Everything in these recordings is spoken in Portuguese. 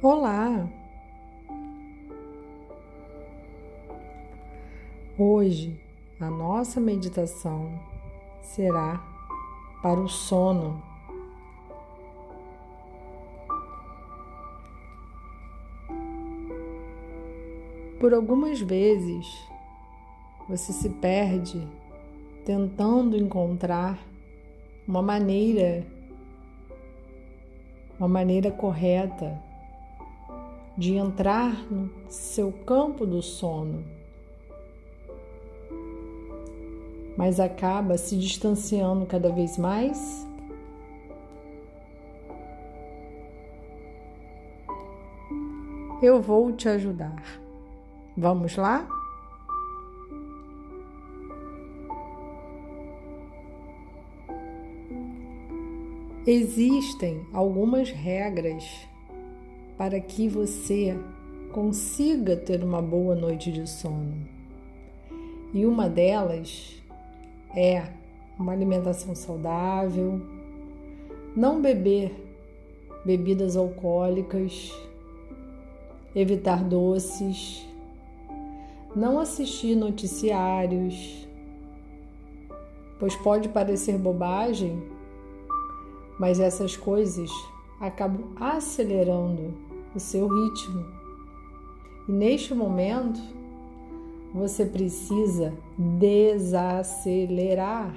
Olá! Hoje a nossa meditação será para o sono. Por algumas vezes você se perde tentando encontrar uma maneira, uma maneira correta de entrar no seu campo do sono, mas acaba se distanciando cada vez mais. Eu vou te ajudar. Vamos lá? Existem algumas regras para que você consiga ter uma boa noite de sono. E uma delas é uma alimentação saudável, não beber bebidas alcoólicas, evitar doces, não assistir noticiários, pois pode parecer bobagem, mas essas coisas acabam acelerando o seu ritmo. E neste momento, você precisa desacelerar.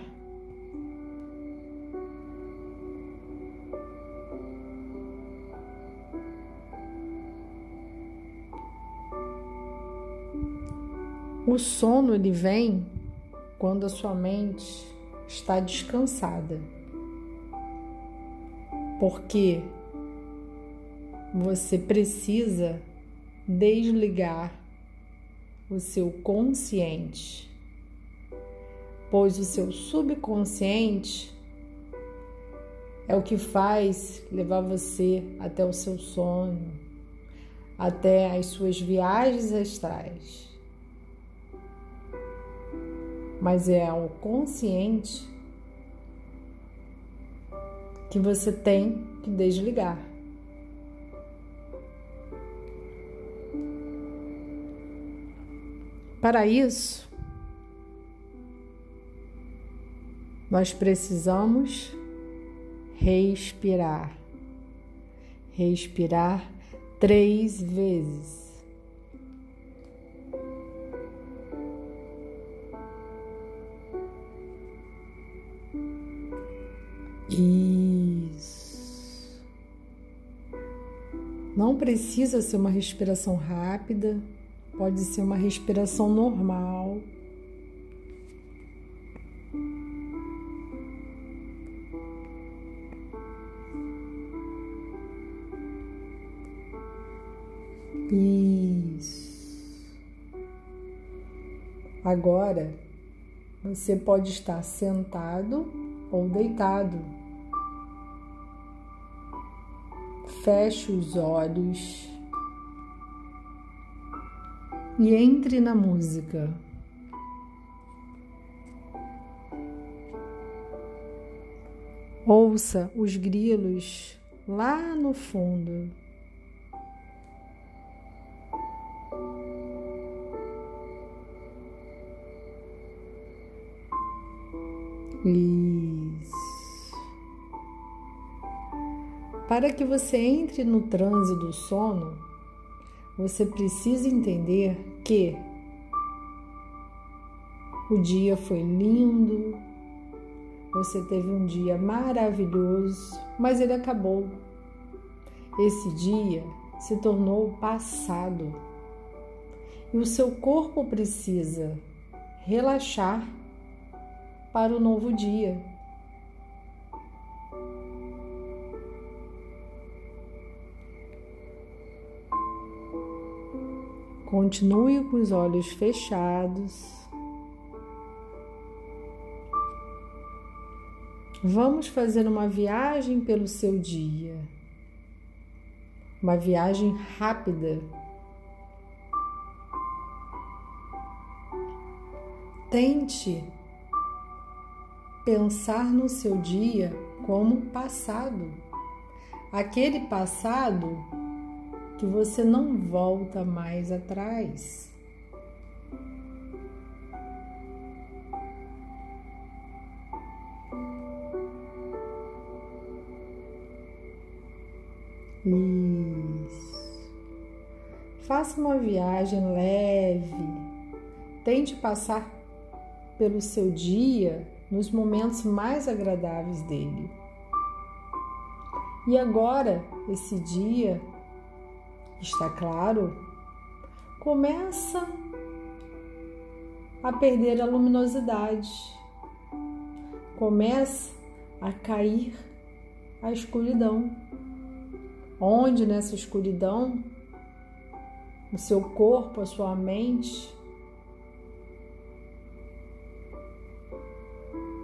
O sono ele vem quando a sua mente está descansada. Porque você precisa desligar o seu consciente, pois o seu subconsciente é o que faz levar você até o seu sonho, até as suas viagens astrais. Mas é ao consciente que você tem que desligar. Para isso, nós precisamos respirar. Respirar três vezes. Isso. Não precisa ser uma respiração rápida pode ser uma respiração normal. Isso. Agora você pode estar sentado ou deitado. Feche os olhos e entre na música. Ouça os grilos lá no fundo. Isso. Para que você entre no transe do sono, você precisa entender que o dia foi lindo, você teve um dia maravilhoso, mas ele acabou. Esse dia se tornou passado e o seu corpo precisa relaxar para o novo dia. Continue com os olhos fechados. Vamos fazer uma viagem pelo seu dia. Uma viagem rápida. Tente pensar no seu dia como passado. Aquele passado que você não volta mais atrás. Isso. Faça uma viagem leve. Tente passar pelo seu dia nos momentos mais agradáveis dele. E agora, esse dia está claro, começa a perder a luminosidade, começa a cair a escuridão. Onde nessa escuridão? O seu corpo, a sua mente.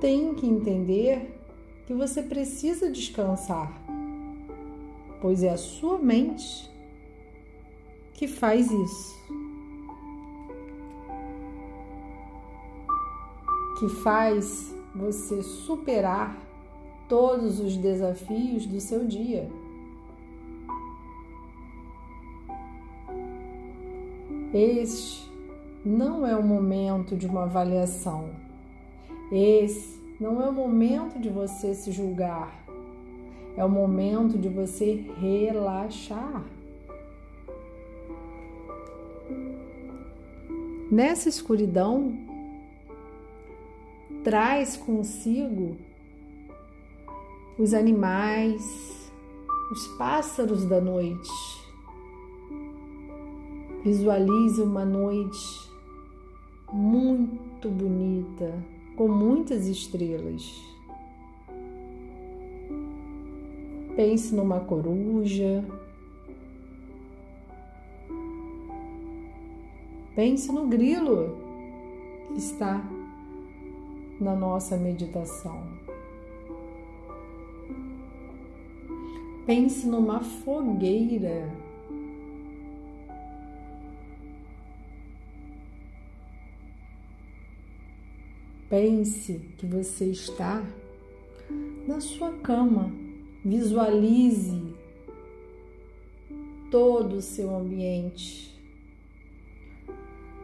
Tem que entender que você precisa descansar, pois é a sua mente que faz isso. Que faz você superar todos os desafios do seu dia. Este não é o momento de uma avaliação. Esse não é o momento de você se julgar. É o momento de você relaxar. Nessa escuridão, traz consigo os animais, os pássaros da noite Visualize uma noite muito bonita, com muitas estrelas. Pense numa coruja. Pense no grilo que está na nossa meditação. Pense numa fogueira Pense que você está na sua cama. Visualize todo o seu ambiente,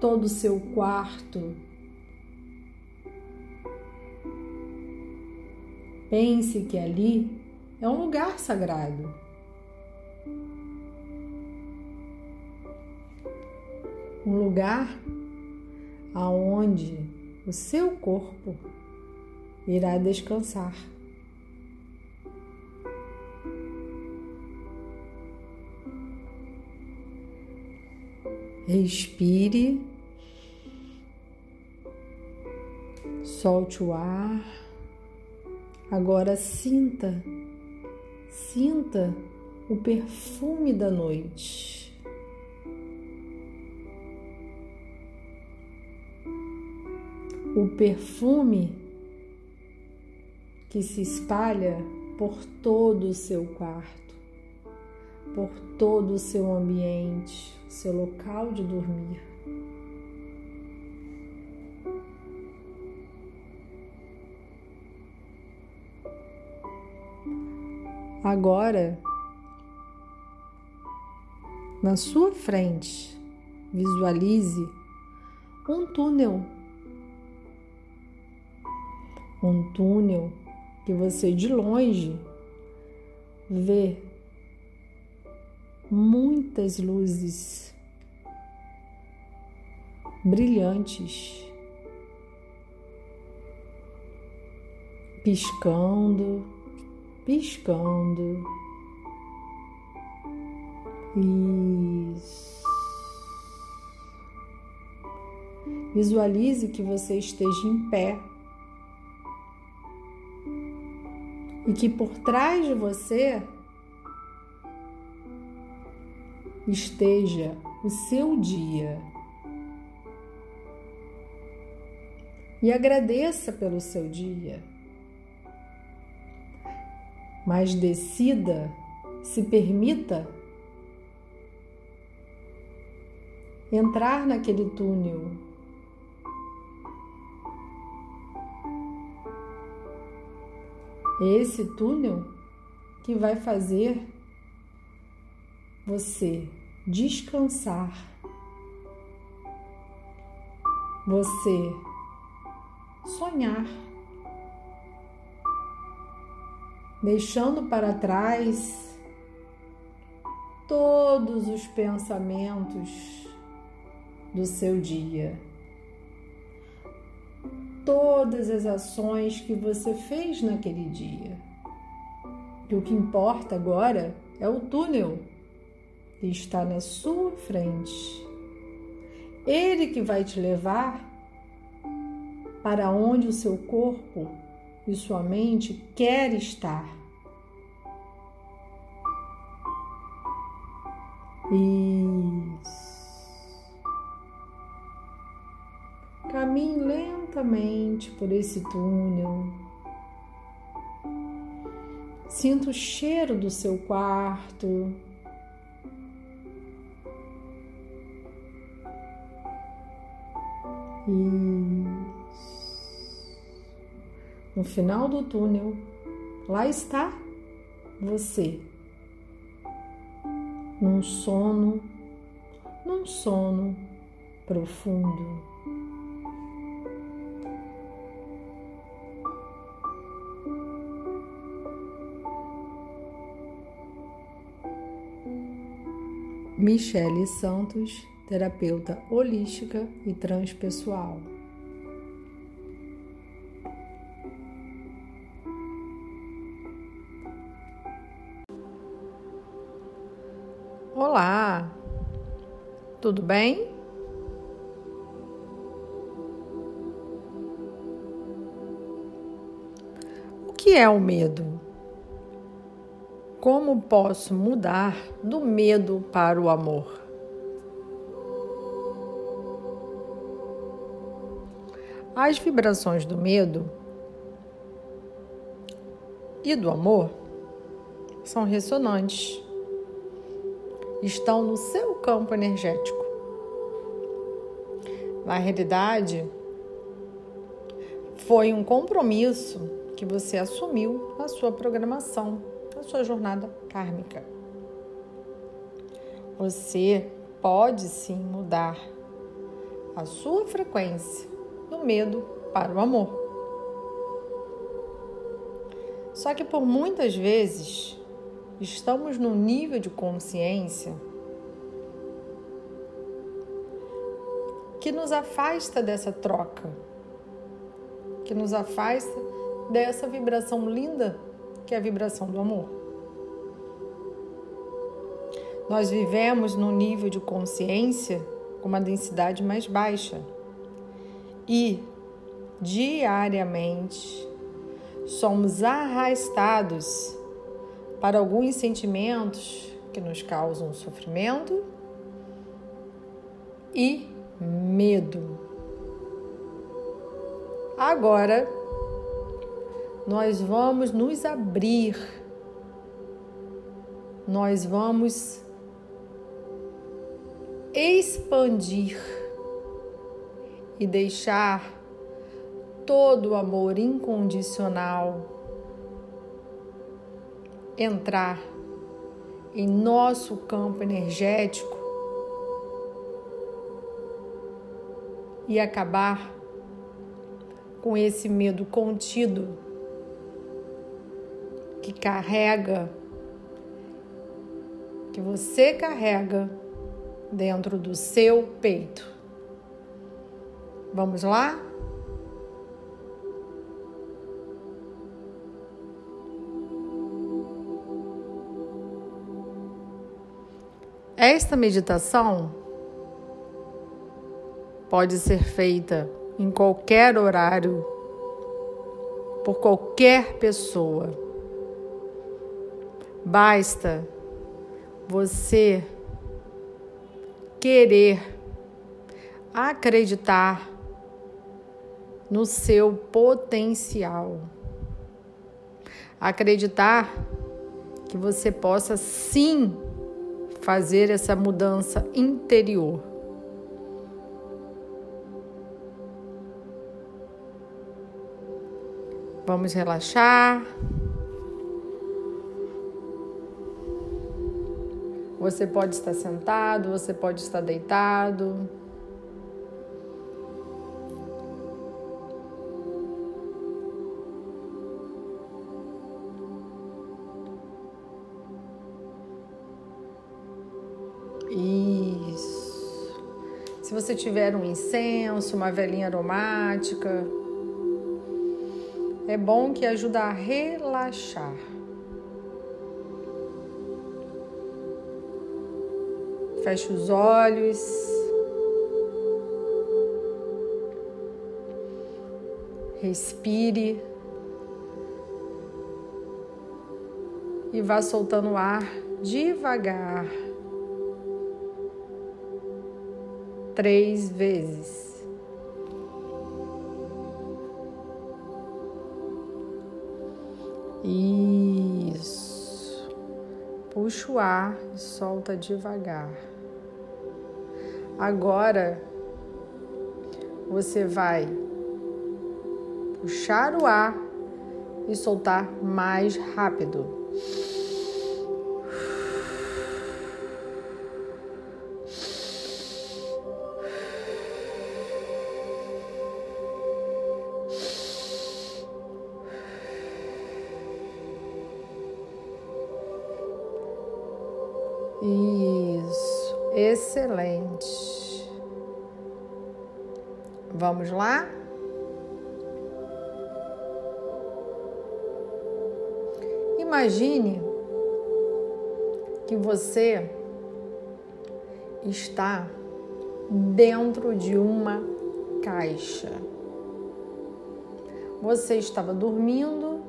todo o seu quarto. Pense que ali é um lugar sagrado. Um lugar aonde o seu corpo irá descansar. Respire, solte o ar. Agora sinta, sinta o perfume da noite. o perfume que se espalha por todo o seu quarto, por todo o seu ambiente, seu local de dormir. Agora, na sua frente, visualize um túnel. Um túnel que você de longe vê muitas luzes brilhantes piscando, piscando. Isso. Visualize que você esteja em pé e que por trás de você esteja o seu dia. E agradeça pelo seu dia. Mas decida, se permita entrar naquele túnel esse túnel que vai fazer você descansar. Você sonhar. Deixando para trás todos os pensamentos do seu dia, todas as ações que você fez naquele dia. E o que importa agora é o túnel que está na sua frente. Ele que vai te levar para onde o seu corpo e sua mente quer estar. Isso. Caminhe lentamente por esse túnel. Sinta o cheiro do seu quarto. Isso. No final do túnel, lá está você. Num sono, num sono profundo. Michele Santos, terapeuta holística e transpessoal. Tudo bem? O que é o medo? Como posso mudar do medo para o amor? As vibrações do medo e do amor são ressonantes, estão no seu campo energético. Na realidade, foi um compromisso que você assumiu na sua programação sua jornada kármica. Você pode sim mudar a sua frequência do medo para o amor. Só que por muitas vezes estamos num nível de consciência que nos afasta dessa troca, que nos afasta dessa vibração linda que é a vibração do amor. Nós vivemos num nível de consciência com uma densidade mais baixa e diariamente somos arrastados para alguns sentimentos que nos causam sofrimento e medo. Agora, nós vamos nos abrir, nós vamos expandir e deixar todo o amor incondicional entrar em nosso campo energético e acabar com esse medo contido que carrega, que você carrega dentro do seu peito. Vamos lá? Esta meditação pode ser feita em qualquer horário, por qualquer pessoa. Basta você querer acreditar no seu potencial. Acreditar que você possa sim fazer essa mudança interior. Vamos relaxar. Você pode estar sentado, você pode estar deitado. Isso. Se você tiver um incenso, uma velhinha aromática, é bom que ajuda a relaxar. Feche os olhos. Respire. E vá soltando o ar devagar. Três vezes. Isso. Puxa o ar e solta devagar. Agora você vai puxar o ar e soltar mais rápido. Vamos lá? Imagine que você está dentro de uma caixa. Você estava dormindo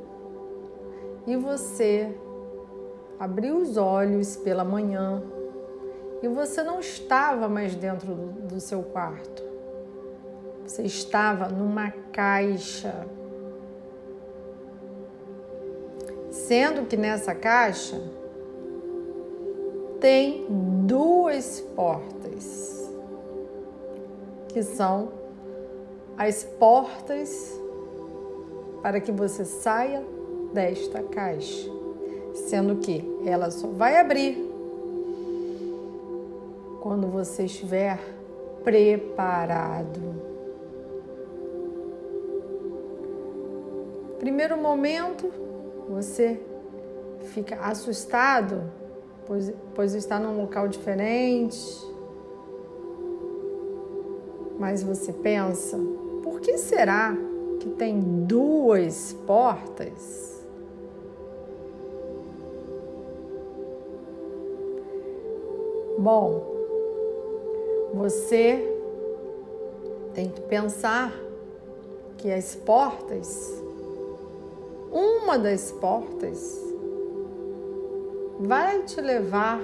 e você abriu os olhos pela manhã e você não estava mais dentro do, seu quarto. Você estava numa caixa. Sendo que nessa caixa tem duas portas, que são as portas para que você saia desta caixa sendo que ela só vai abrir quando você estiver preparado. Primeiro momento, você fica assustado, pois, pois está num local diferente. Mas você pensa, por que será que tem duas portas? Bom, você tem que pensar que as portas, uma das portas, vai te levar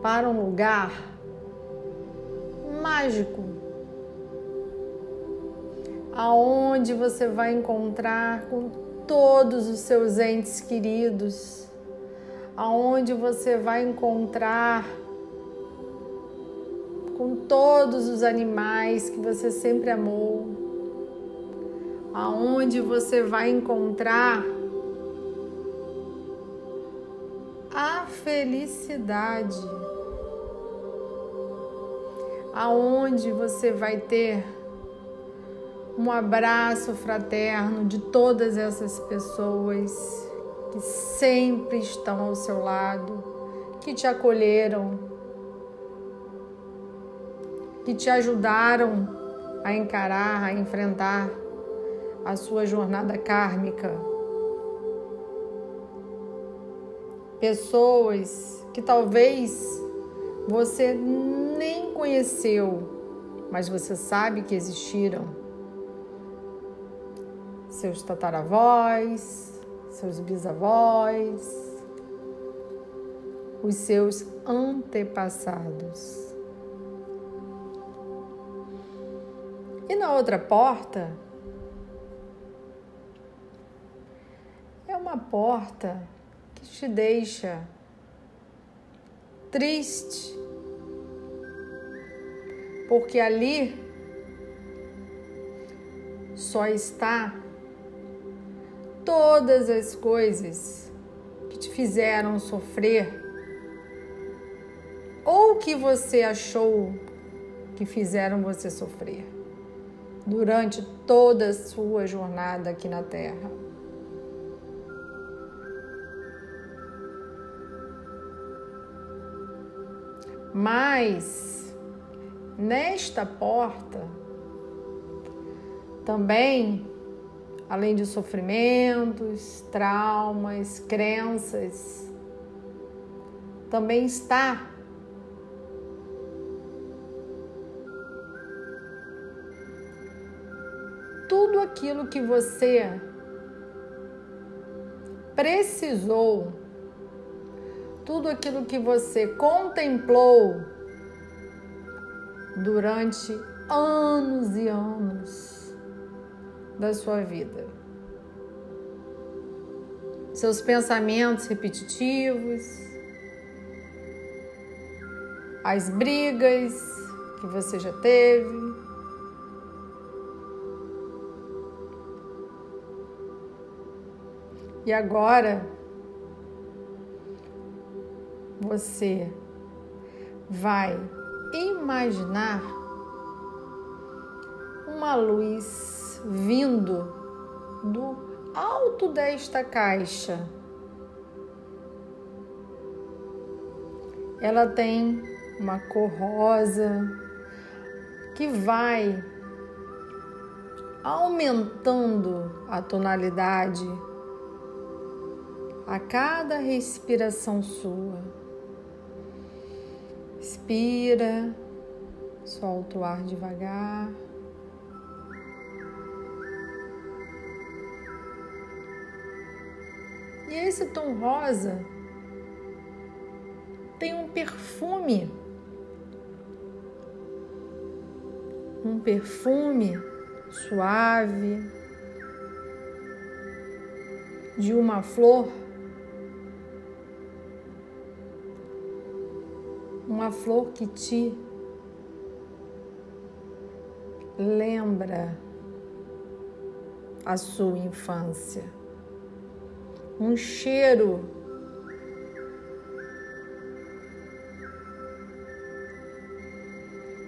para um lugar mágico, aonde você vai encontrar com todos os seus entes queridos aonde você vai encontrar com todos os animais que você sempre amou, aonde você vai encontrar a felicidade, aonde você vai ter um abraço fraterno de todas essas pessoas que sempre estão ao seu lado, que te acolheram, que te ajudaram a encarar, a enfrentar a sua jornada kármica. Pessoas que talvez você nem conheceu, mas você sabe que existiram. Seus tataravós, seus bisavós, os seus antepassados. E na outra porta uma porta que te deixa triste, porque ali só está todas as coisas que te fizeram sofrer ou que você achou que fizeram você sofrer durante toda a sua jornada aqui na Terra. Mas nesta porta também, além de sofrimentos, traumas, crenças, também está tudo aquilo que você precisou, tudo aquilo que você contemplou durante anos e anos da sua vida. Seus pensamentos repetitivos, as brigas que você já teve, E agora você vai imaginar uma luz vindo do alto desta caixa. Ela tem uma cor rosa que vai aumentando a tonalidade a cada respiração sua. Inspira, solta o ar devagar. E esse tom rosa tem um perfume, um perfume suave de uma flor uma flor que te lembra a sua infância, um cheiro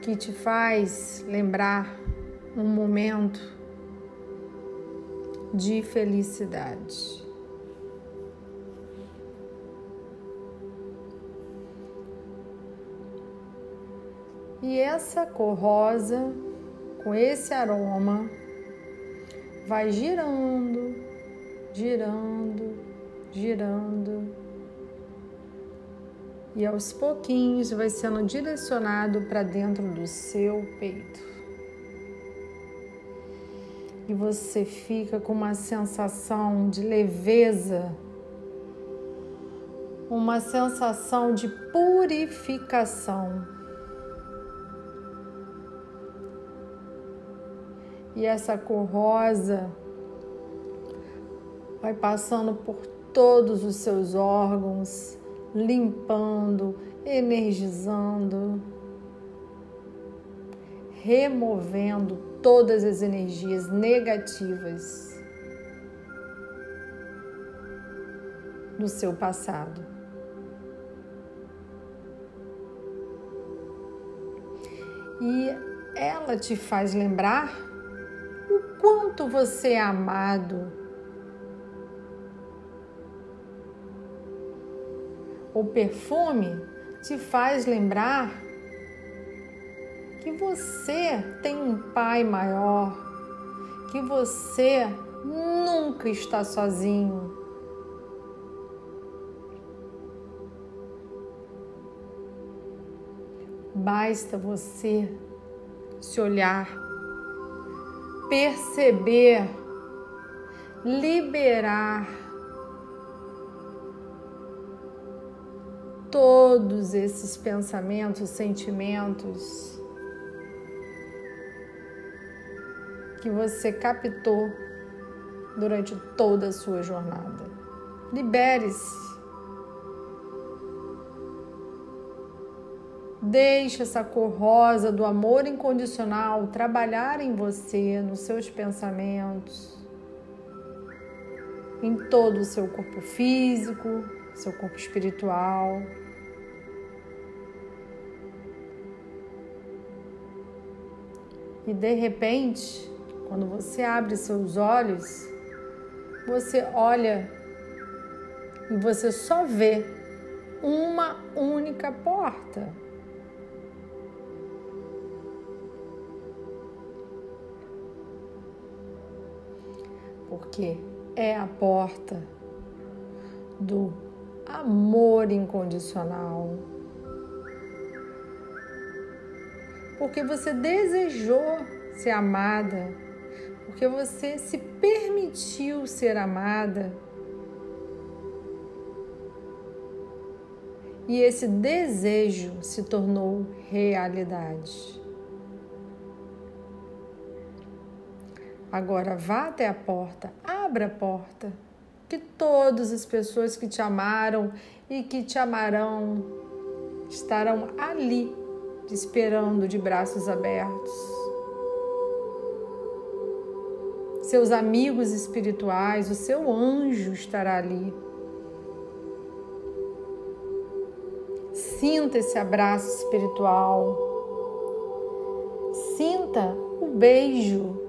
que te faz lembrar um momento de felicidade. E essa cor rosa, com esse aroma, vai girando, girando, girando. E aos pouquinhos vai sendo direcionado para dentro do seu peito. E você fica com uma sensação de leveza, uma sensação de purificação. E essa cor rosa vai passando por todos os seus órgãos, limpando, energizando, removendo todas as energias negativas do seu passado. E ela te faz lembrar quanto você é amado. O perfume te faz lembrar que você tem um pai maior, que você nunca está sozinho. Basta você se olhar perceber, liberar todos esses pensamentos, sentimentos que você captou durante toda a sua jornada. Libere-se. Deixe essa cor rosa do amor incondicional trabalhar em você, nos seus pensamentos, em todo o seu corpo físico, seu corpo espiritual. E de repente, quando você abre seus olhos, você olha e você só vê uma única porta. Porque é a porta do amor incondicional. Porque você desejou ser amada, porque você se permitiu ser amada. E esse desejo se tornou realidade. Agora vá até a porta, abra a porta, que todas as pessoas que te amaram e que te amarão estarão ali, te esperando de braços abertos. Seus amigos espirituais, o seu anjo estará ali. Sinta esse abraço espiritual. Sinta o beijo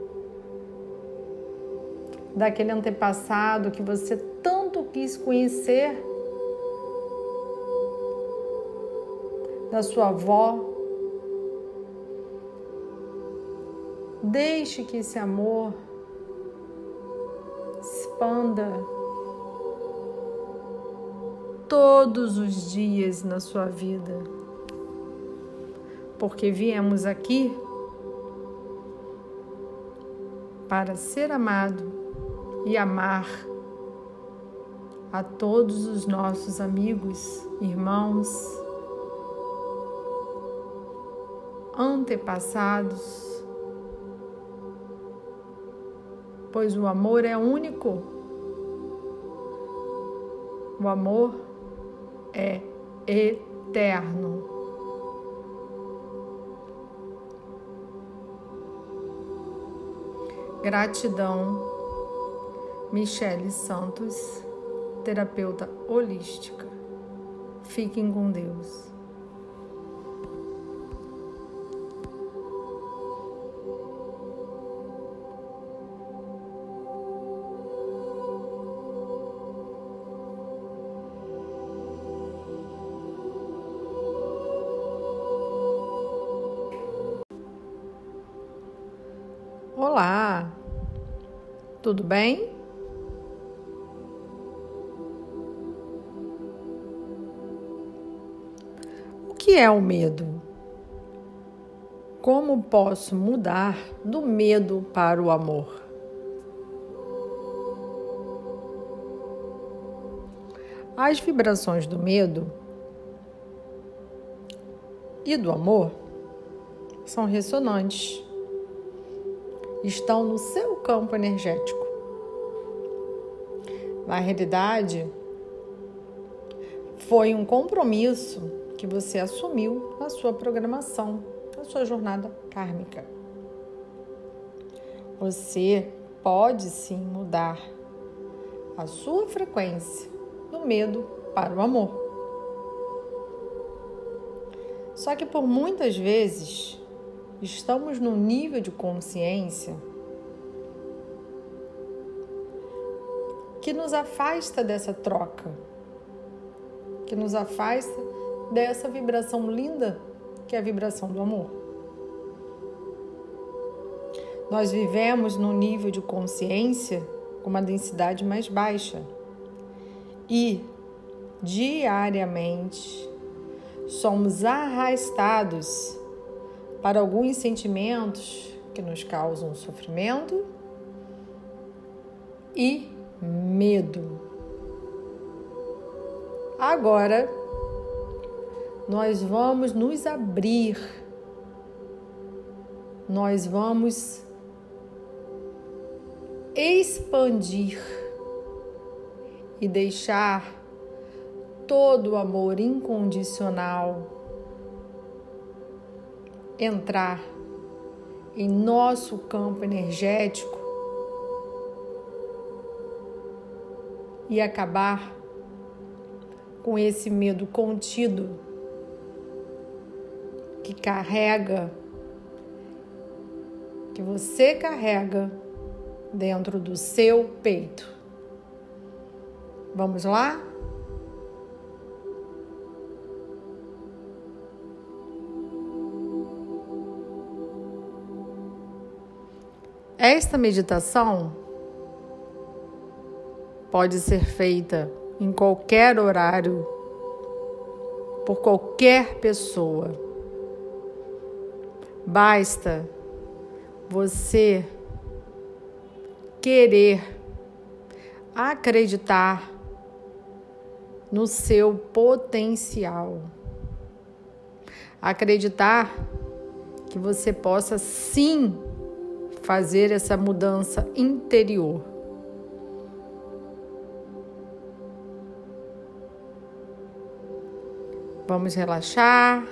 daquele antepassado que você tanto quis conhecer, da sua avó. Deixe que esse amor expanda todos os dias na sua vida, porque viemos aqui para ser amado e amar a todos os nossos amigos, irmãos, antepassados, pois o amor é único. O amor é eterno. Gratidão Michele Santos, terapeuta holística. Fiquem com Deus. Olá, tudo bem? Que é o medo? Como posso mudar do medo para o amor? As vibrações do medo e do amor são ressonantes, estão no seu campo energético. Na realidade, foi um compromisso que você assumiu na sua programação, na sua jornada kármica. Você pode sim mudar a sua frequência do medo para o amor. Só que por muitas vezes estamos num nível de consciência que nos afasta dessa troca, que nos afasta dessa vibração linda que é a vibração do amor. Nós vivemos num nível de consciência com uma densidade mais baixa e diariamente somos arrastados para alguns sentimentos que nos causam sofrimento e medo. Agora, nós vamos nos abrir, nós vamos expandir e deixar todo o amor incondicional entrar em nosso campo energético e acabar com esse medo contido que carrega, que você carrega dentro do seu peito. Vamos lá? Esta meditação pode ser feita em qualquer horário, por qualquer pessoa. Basta você querer acreditar no seu potencial. Acreditar que você possa sim fazer essa mudança interior. Vamos relaxar.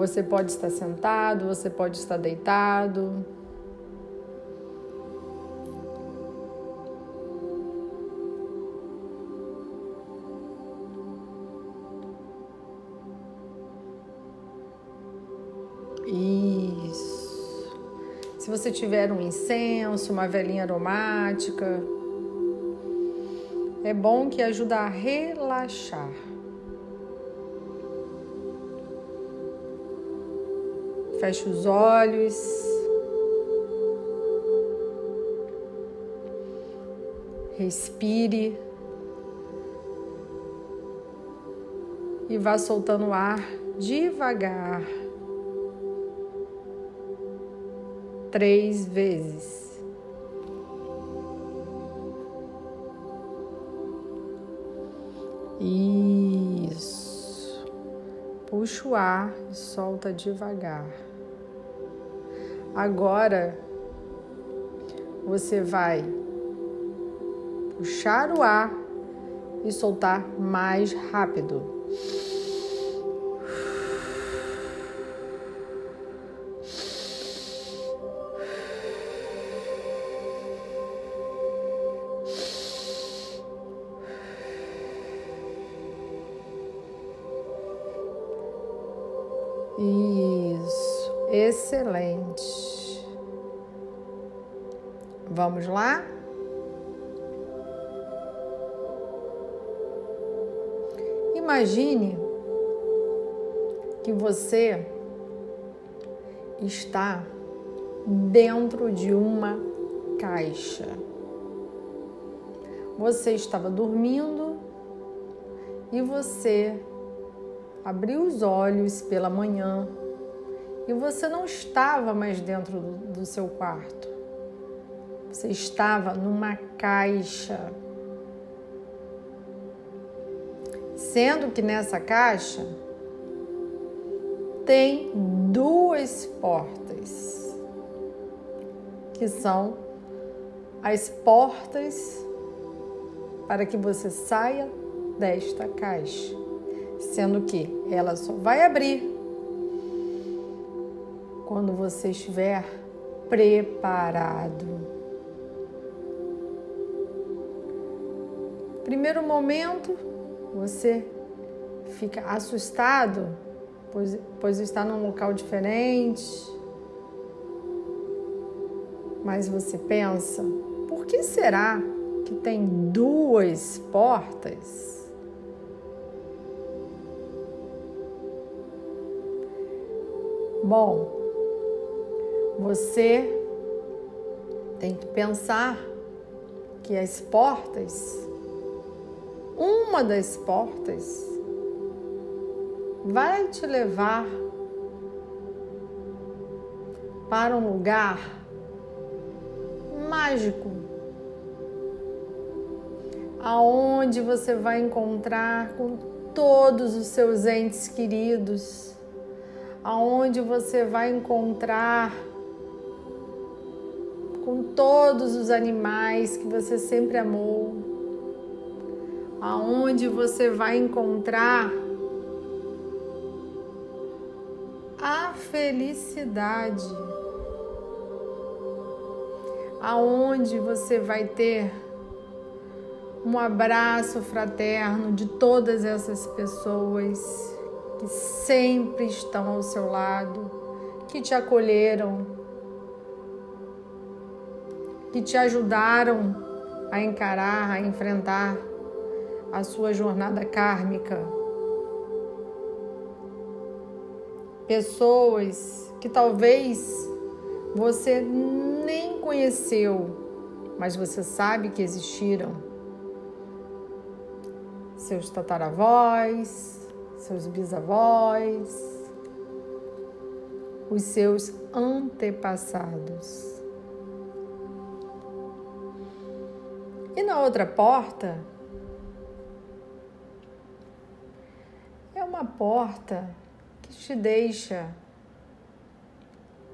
Você pode estar sentado, você pode estar deitado. Isso. Se você tiver um incenso, uma velinha aromática, é bom que ajuda a relaxar. Feche os olhos. Respire. E vá soltando o ar devagar. Três vezes. Isso. Puxa o ar e solta devagar. Agora você vai puxar o ar e soltar mais rápido. Vamos lá? Imagine que você está dentro de uma caixa. Você estava dormindo e você abriu os olhos pela manhã e você não estava mais dentro do, seu quarto. Você estava numa caixa. Sendo que nessa caixa tem duas portas, que são as portas para que você saia desta caixa sendo que ela só vai abrir quando você estiver preparado. Primeiro momento, você fica assustado, pois, pois está num local diferente. Mas você pensa, por que será que tem duas portas? Bom, você tem que pensar que as portas, uma das portas, vai te levar para um lugar mágico, aonde você vai encontrar com todos os seus entes queridos aonde você vai encontrar com todos os animais que você sempre amou, aonde você vai encontrar a felicidade, aonde você vai ter um abraço fraterno de todas essas pessoas que sempre estão ao seu lado, que te acolheram, que te ajudaram a encarar, a enfrentar a sua jornada kármica. Pessoas que talvez você nem conheceu, mas você sabe que existiram. Seus tataravós, seus bisavós, os seus antepassados. E na outra porta é uma porta que te deixa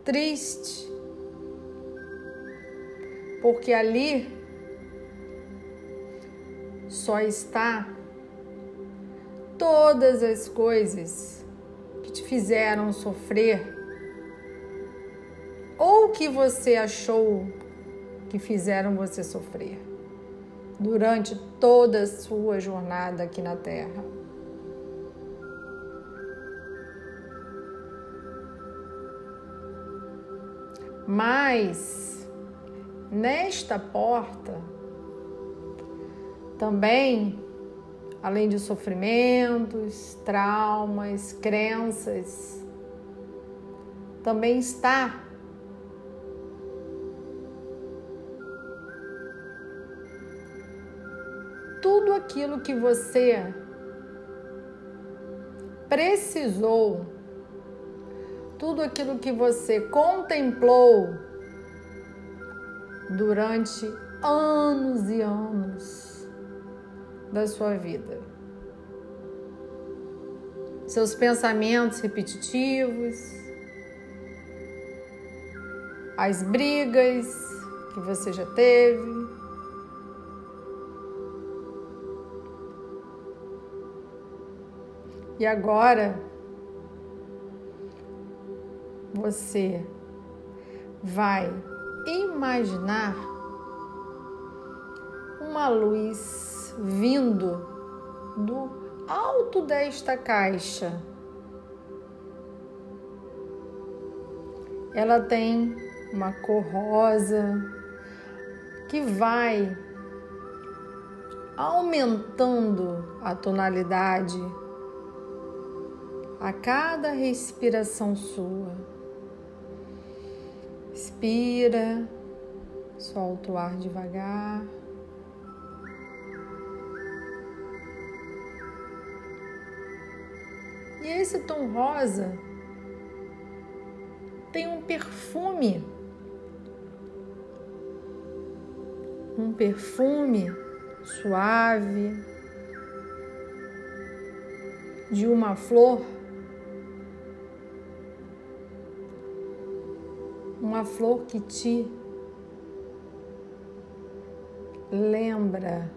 triste, porque ali só está todas as coisas que te fizeram sofrer ou que você achou que fizeram você sofrer durante toda a sua jornada aqui na Terra. Mas nesta porta também, além de sofrimentos, traumas, crenças, também está tudo aquilo que você precisou, tudo aquilo que você contemplou durante anos e anos da sua vida. Seus pensamentos repetitivos, as brigas que você já teve, E agora você vai imaginar uma luz vindo do alto desta caixa. Ela tem uma cor rosa que vai aumentando a tonalidade a cada respiração sua. Inspira, solta o ar devagar. E esse tom rosa tem um perfume, um perfume suave de uma flor uma flor que te lembra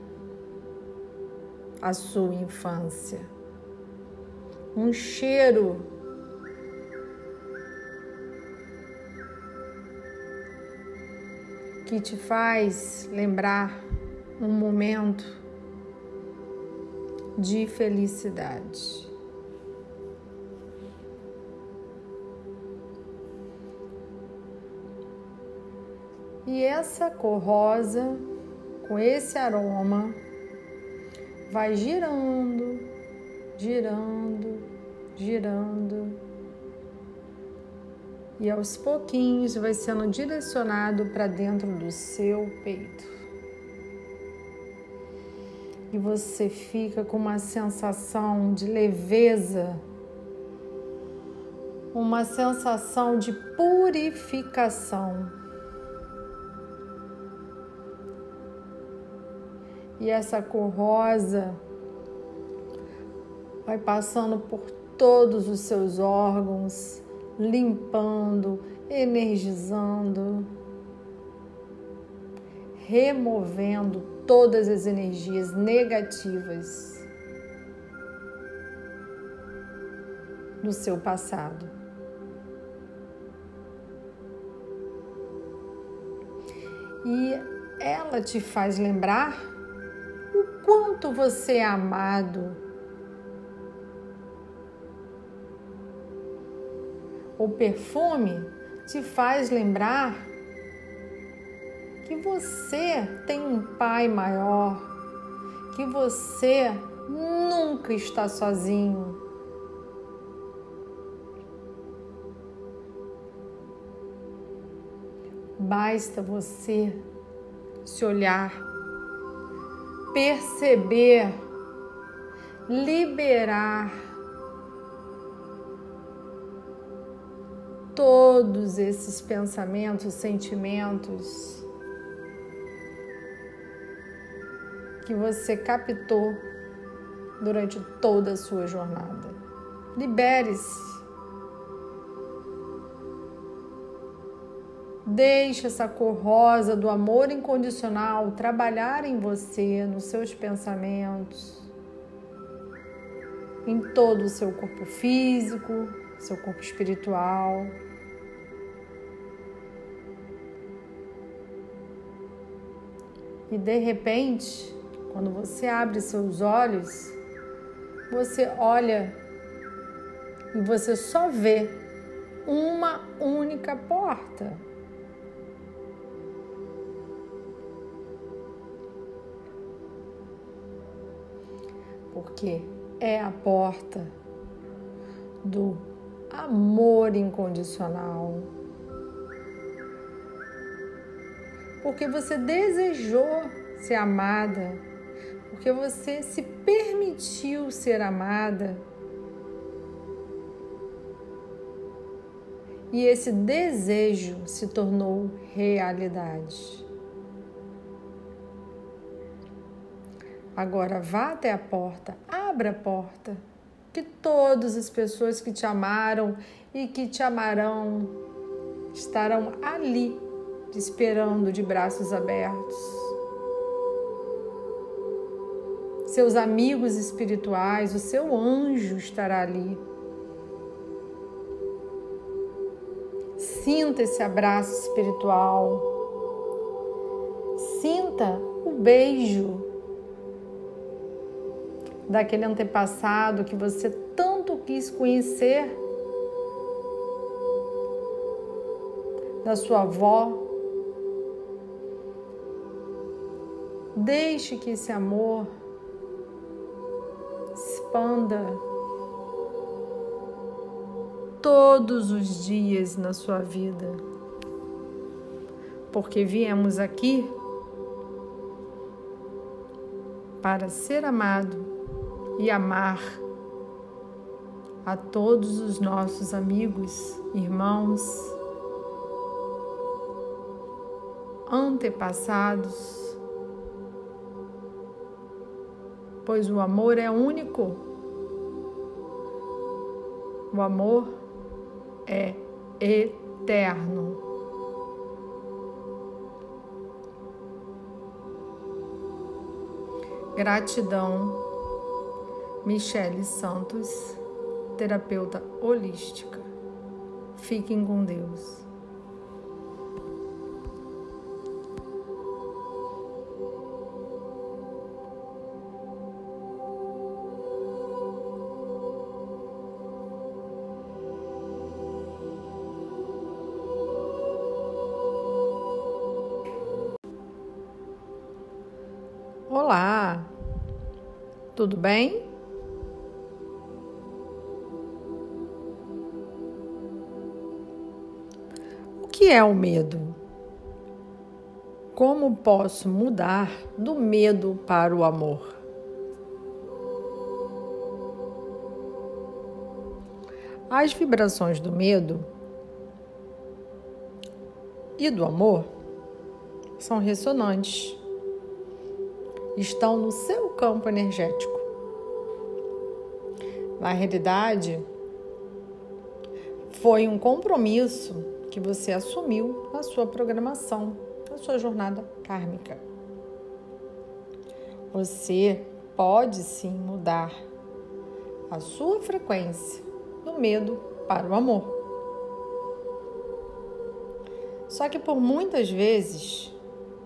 a sua infância, um cheiro que te faz lembrar um momento de felicidade. E essa cor rosa, com esse aroma, vai girando, girando, girando. E aos pouquinhos vai sendo direcionado para dentro do seu peito. E você fica com uma sensação de leveza, uma sensação de purificação. E essa cor rosa vai passando por todos os seus órgãos, limpando, energizando, removendo todas as energias negativas do seu passado. E ela te faz lembrar quanto você é amado. O perfume te faz lembrar que você tem um pai maior, que você nunca está sozinho. Basta você se olhar, perceber, liberar todos esses pensamentos, sentimentos que você captou durante toda a sua jornada. Libere-se. Deixe essa cor rosa do amor incondicional trabalhar em você, nos seus pensamentos, em todo o seu corpo físico, seu corpo espiritual. E de repente, quando você abre seus olhos, você olha e você só vê uma única porta. Porque é a porta do amor incondicional. Porque você desejou ser amada, porque você se permitiu ser amada. E esse desejo se tornou realidade. Agora vá até a porta, abra a porta, que todas as pessoas que te amaram e que te amarão estarão ali te esperando de braços abertos. Seus amigos espirituais, o seu anjo estará ali. Sinta esse abraço espiritual. Sinta o beijo daquele antepassado que você tanto quis conhecer, da sua avó. Deixe que esse amor expanda todos os dias na sua vida, porque viemos aqui para ser amado e amar a todos os nossos amigos, irmãos, antepassados, pois o amor é único. O amor é eterno. Gratidão Michele Santos, terapeuta holística. Fiquem com Deus. Olá, tudo bem? Que é o medo? Como posso mudar do medo para o amor? As vibrações do medo e do amor são ressonantes, estão no seu campo energético. Na realidade, foi um compromisso que você assumiu na sua programação, na sua jornada kármica. Você pode sim mudar a sua frequência do medo para o amor. Só que por muitas vezes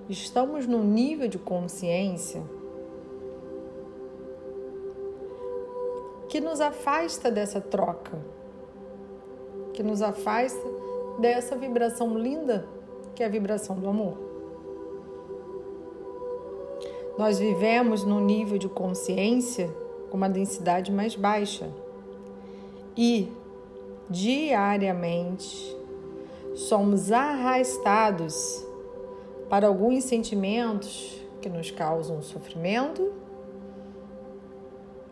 estamos num nível de consciência que nos afasta dessa troca, que nos afasta dessa vibração linda que é a vibração do amor. Nós vivemos num nível de consciência com uma densidade mais baixa e diariamente somos arrastados para alguns sentimentos que nos causam sofrimento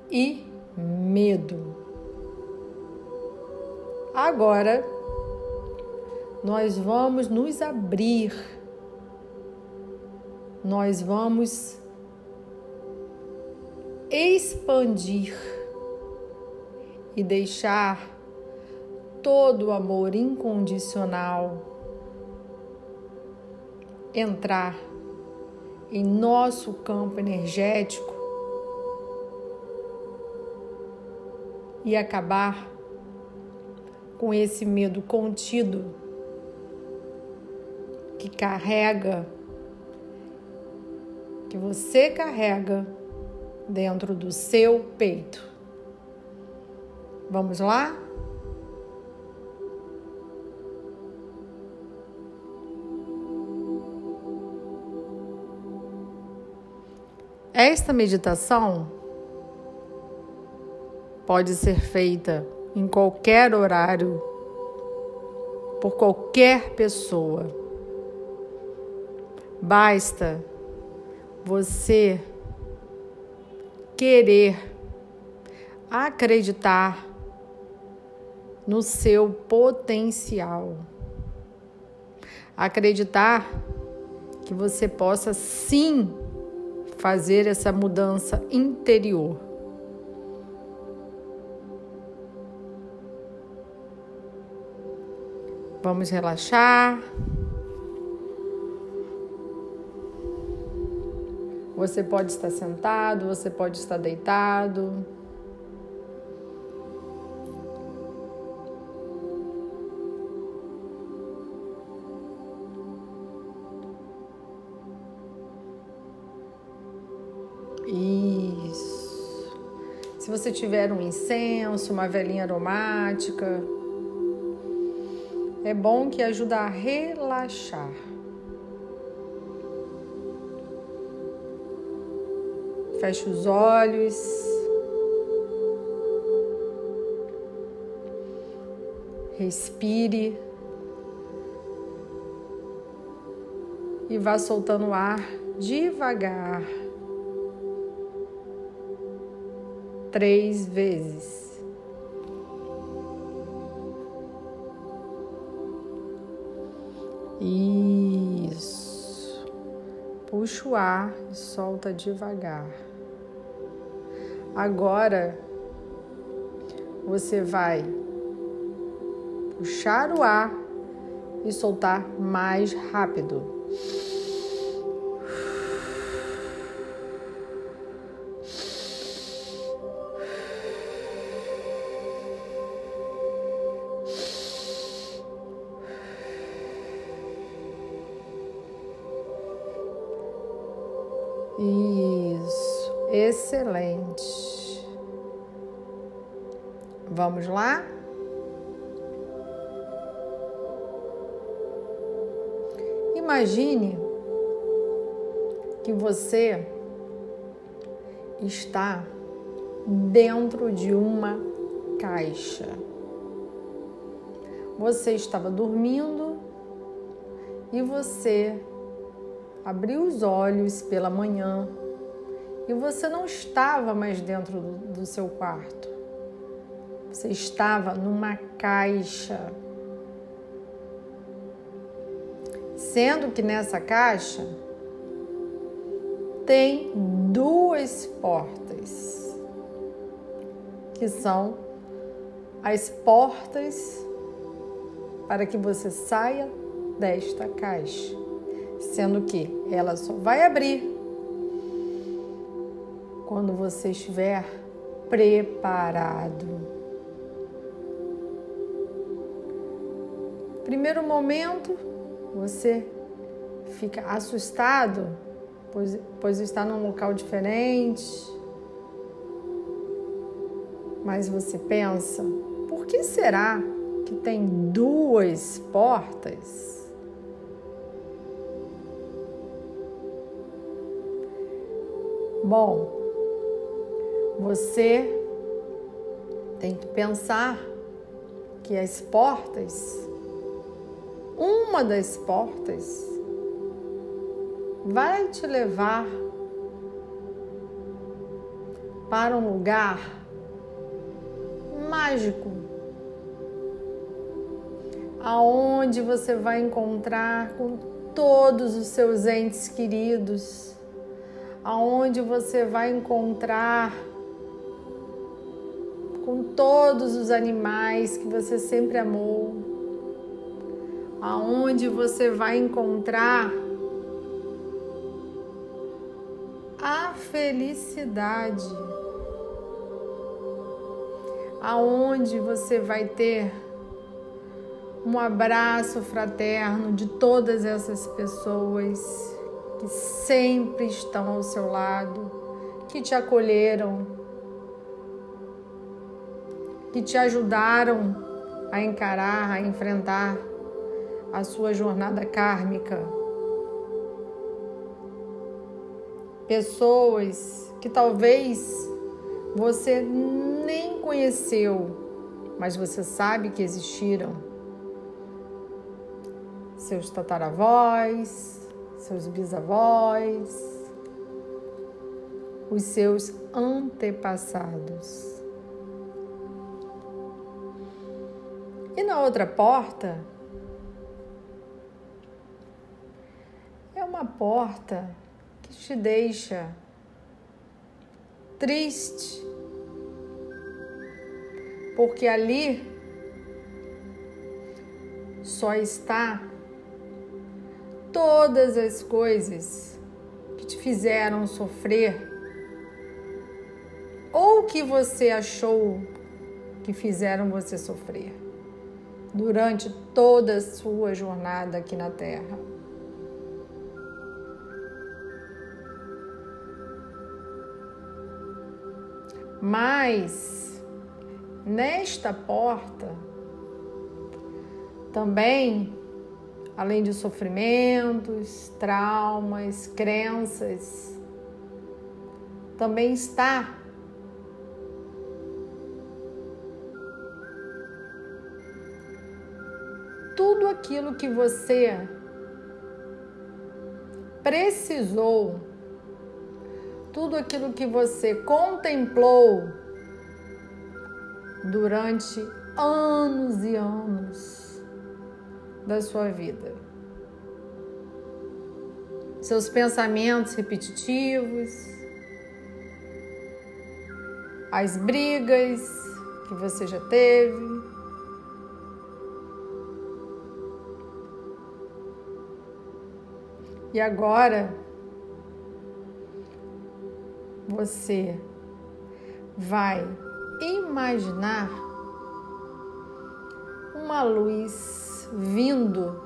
e medo. Agora, nós vamos nos abrir, nós vamos expandir e deixar todo o amor incondicional entrar em nosso campo energético e acabar com esse medo contido que carrega, que você carrega dentro do seu peito. Vamos lá? Esta meditação pode ser feita em qualquer horário, por qualquer pessoa. Basta você querer acreditar no seu potencial. Acreditar que você possa sim fazer essa mudança interior. Vamos relaxar. Você pode estar sentado, você pode estar deitado. Isso. Se você tiver um incenso, uma velhinha aromática, é bom que ajuda a relaxar. Feche os olhos. Respire. E vá soltando o ar devagar. Três vezes. Isso. Puxa o ar e solta devagar. Agora você vai puxar o ar e soltar mais rápido. Isso, excelente. Vamos lá? Imagine que você está dentro de uma caixa. Você estava dormindo e você abriu os olhos pela manhã e você não estava mais dentro do, seu quarto. Você estava numa caixa. Sendo que nessa caixa tem duas portas, que são as portas para que você saia desta caixa sendo que ela só vai abrir quando você estiver preparado. Primeiro momento, você fica assustado, pois, pois está num local diferente. Mas você pensa, por que será que tem duas portas? Bom, você tem que pensar que as portas, uma das portas, vai te levar para um lugar mágico, aonde você vai encontrar com todos os seus entes queridos aonde você vai encontrar com todos os animais que você sempre amou, aonde você vai encontrar a felicidade, aonde você vai ter um abraço fraterno de todas essas pessoas que sempre estão ao seu lado, que te acolheram, que te ajudaram a encarar, a enfrentar a sua jornada kármica. Pessoas que talvez você nem conheceu, mas você sabe que existiram. Seus tataravós, seus bisavós, os seus antepassados. E na outra porta uma porta que te deixa triste, porque ali só está todas as coisas que te fizeram sofrer ou que você achou que fizeram você sofrer durante toda a sua jornada aqui na Terra. Mas nesta porta também além de sofrimentos, traumas, crenças, também está tudo aquilo que você precisou, tudo aquilo que você contemplou durante anos e anos da sua vida. Seus pensamentos repetitivos, as brigas que você já teve. E agora você vai imaginar uma luz vindo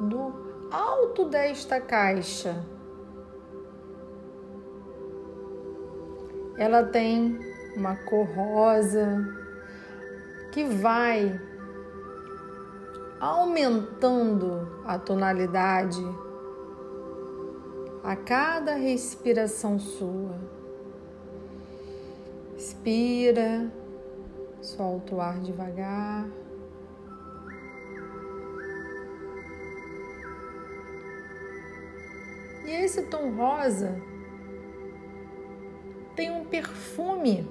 do alto desta caixa. Ela tem uma cor rosa que vai aumentando a tonalidade a cada respiração sua. Inspira, solta o ar devagar. E esse tom rosa tem um perfume,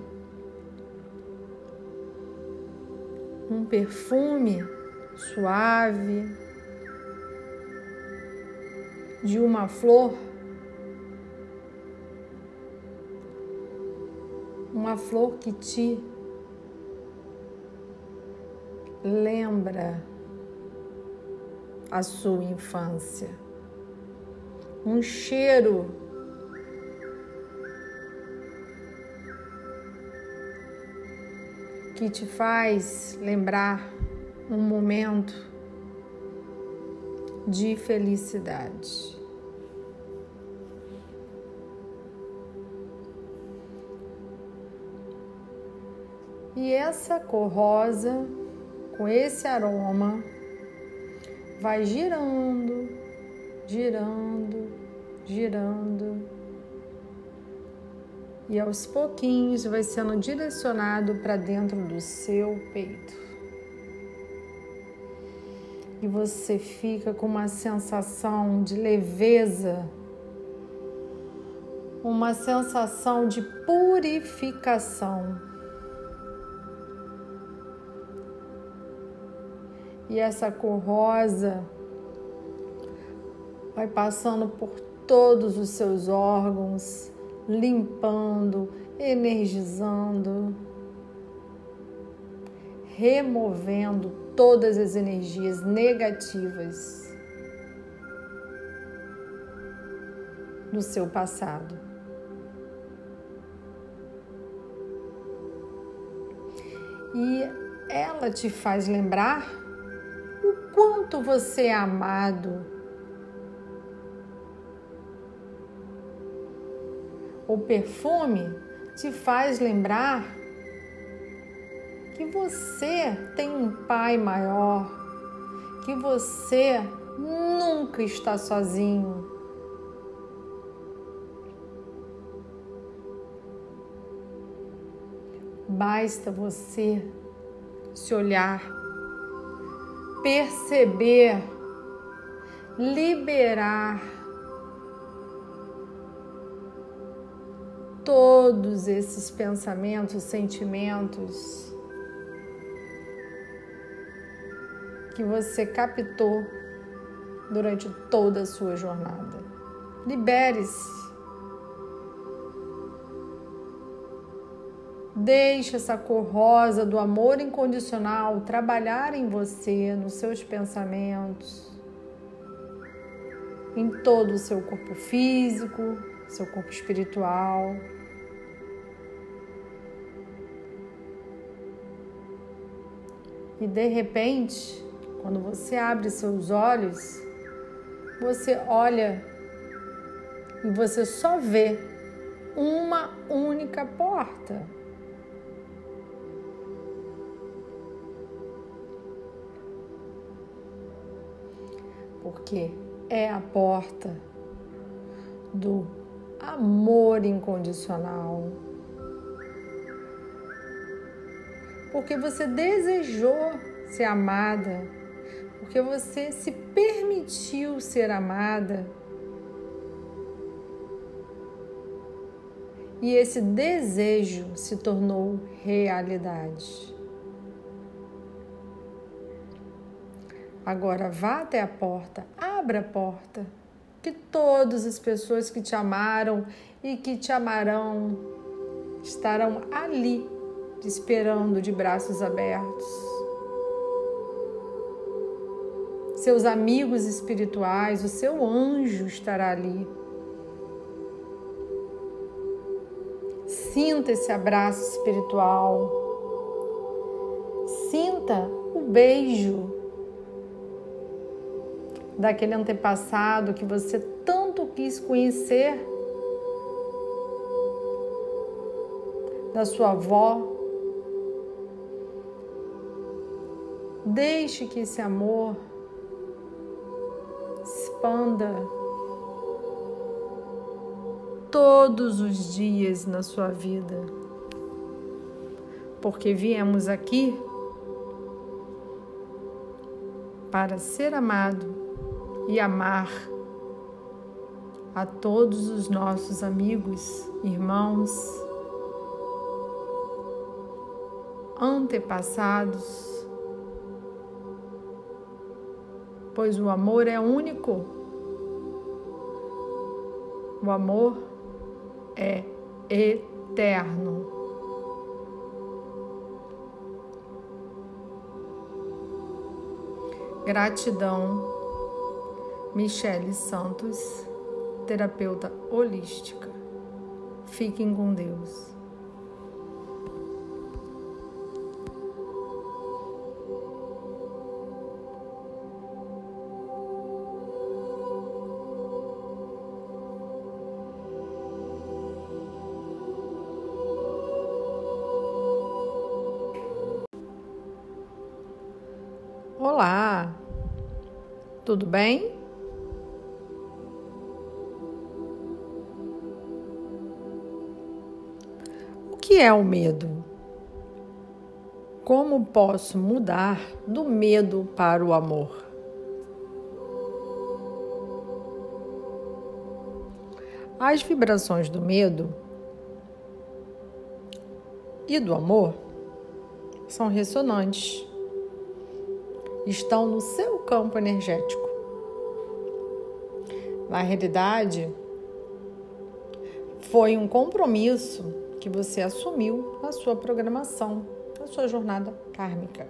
um perfume suave de uma flor, uma flor que te lembra a sua infância um cheiro. Que te faz lembrar um momento de felicidade. E essa cor rosa, com esse aroma, vai girando, girando, girando. E aos pouquinhos vai sendo direcionado para dentro do seu peito. E você fica com uma sensação de leveza, uma sensação de purificação. E essa cor rosa vai passando por todos os seus órgãos, limpando, energizando, removendo todas as energias negativas do seu passado. E ela te faz lembrar quanto você é amado. O perfume te faz lembrar que você tem um pai maior, que você nunca está sozinho. Basta você se olhar perceber, liberar todos esses pensamentos, sentimentos que você captou durante toda a sua jornada. Libere-se. Deixe essa cor rosa do amor incondicional trabalhar em você, nos seus pensamentos, em todo o seu corpo físico, seu corpo espiritual. E de repente, quando você abre seus olhos, você olha e você só vê uma única porta. Porque é a porta do amor incondicional. Porque você desejou ser amada, porque você se permitiu ser amada. E esse desejo se tornou realidade. Agora vá até a porta, abra a porta, que todas as pessoas que te amaram e que te amarão estarão ali, te esperando de braços abertos. Seus amigos espirituais, o seu anjo estará ali. Sinta esse abraço espiritual. Sinta o beijo daquele antepassado que você tanto quis conhecer, da sua avó. Deixe que esse amor expanda todos os dias na sua vida, porque viemos aqui para ser amado e amar a todos os nossos amigos, irmãos, antepassados, pois o amor é único. O amor é eterno. Gratidão Michele Santos, terapeuta holística. Fiquem com Deus. Olá, tudo bem? Que é o medo? Como posso mudar do medo para o amor? As vibrações do medo e do amor são ressonantes, estão no seu campo energético. Na realidade, foi um compromisso que você assumiu na sua programação na sua jornada kármica.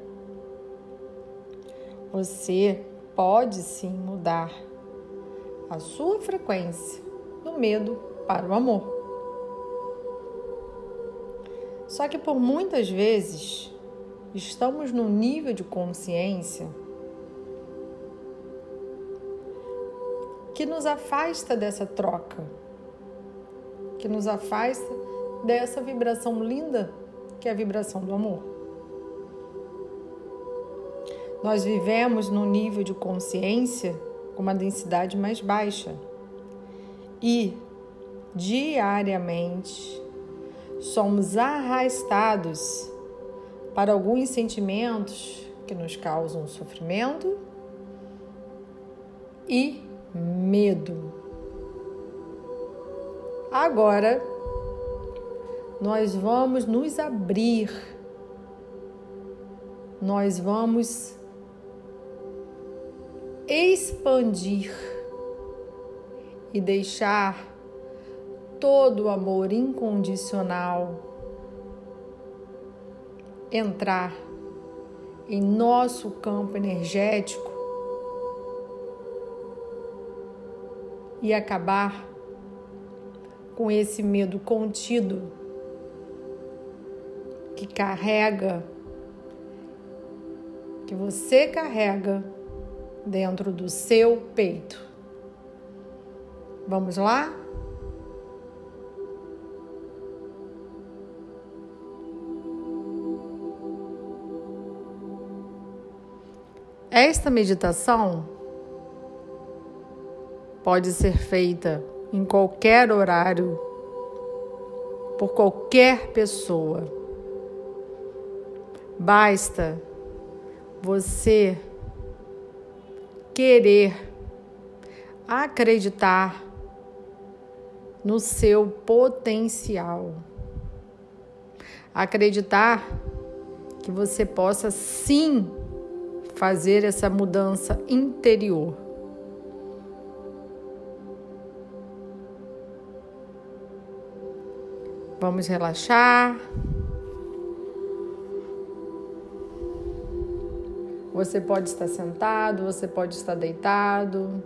Você pode sim mudar a sua frequência do medo para o amor. Só que por muitas vezes estamos num nível de consciência que nos afasta dessa troca, que nos afasta dessa vibração linda que é a vibração do amor. Nós vivemos num nível de consciência com uma densidade mais baixa e diariamente somos arrastados para alguns sentimentos que nos causam sofrimento e medo. Agora, nós vamos nos abrir, nós vamos expandir e deixar todo o amor incondicional entrar em nosso campo energético e acabar com esse medo contido que carrega, que você carrega dentro do seu peito. Vamos lá? Esta meditação pode ser feita em qualquer horário, por qualquer pessoa. Basta você querer acreditar no seu potencial. Acreditar que você possa sim fazer essa mudança interior. Vamos relaxar. Você pode estar sentado, você pode estar deitado.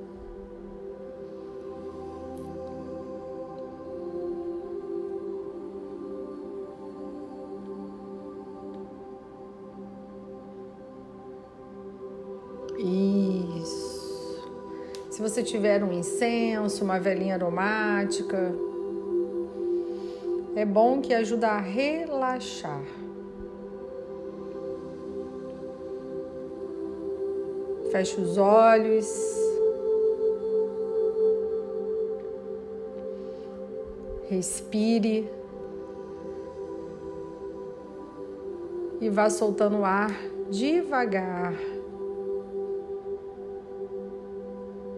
Isso. Se você tiver um incenso, uma velhinha aromática, é bom que ajuda a relaxar. Feche os olhos. Respire. E vá soltando o ar devagar.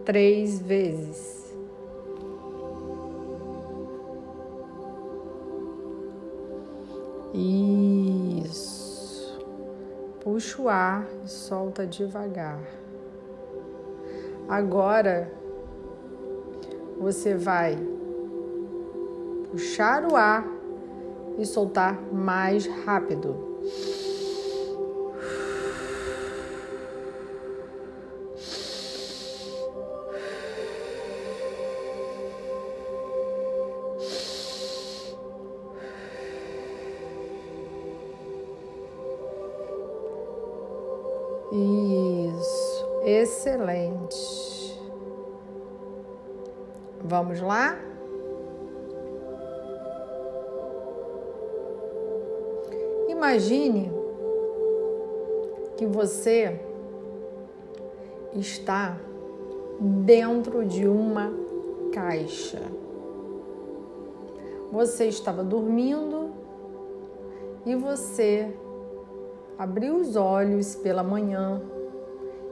Três vezes. Isso. Puxa o ar e solta devagar. Agora você vai puxar o ar e soltar mais rápido. Vamos lá? Imagine que você está dentro de uma caixa. Você estava dormindo e você abriu os olhos pela manhã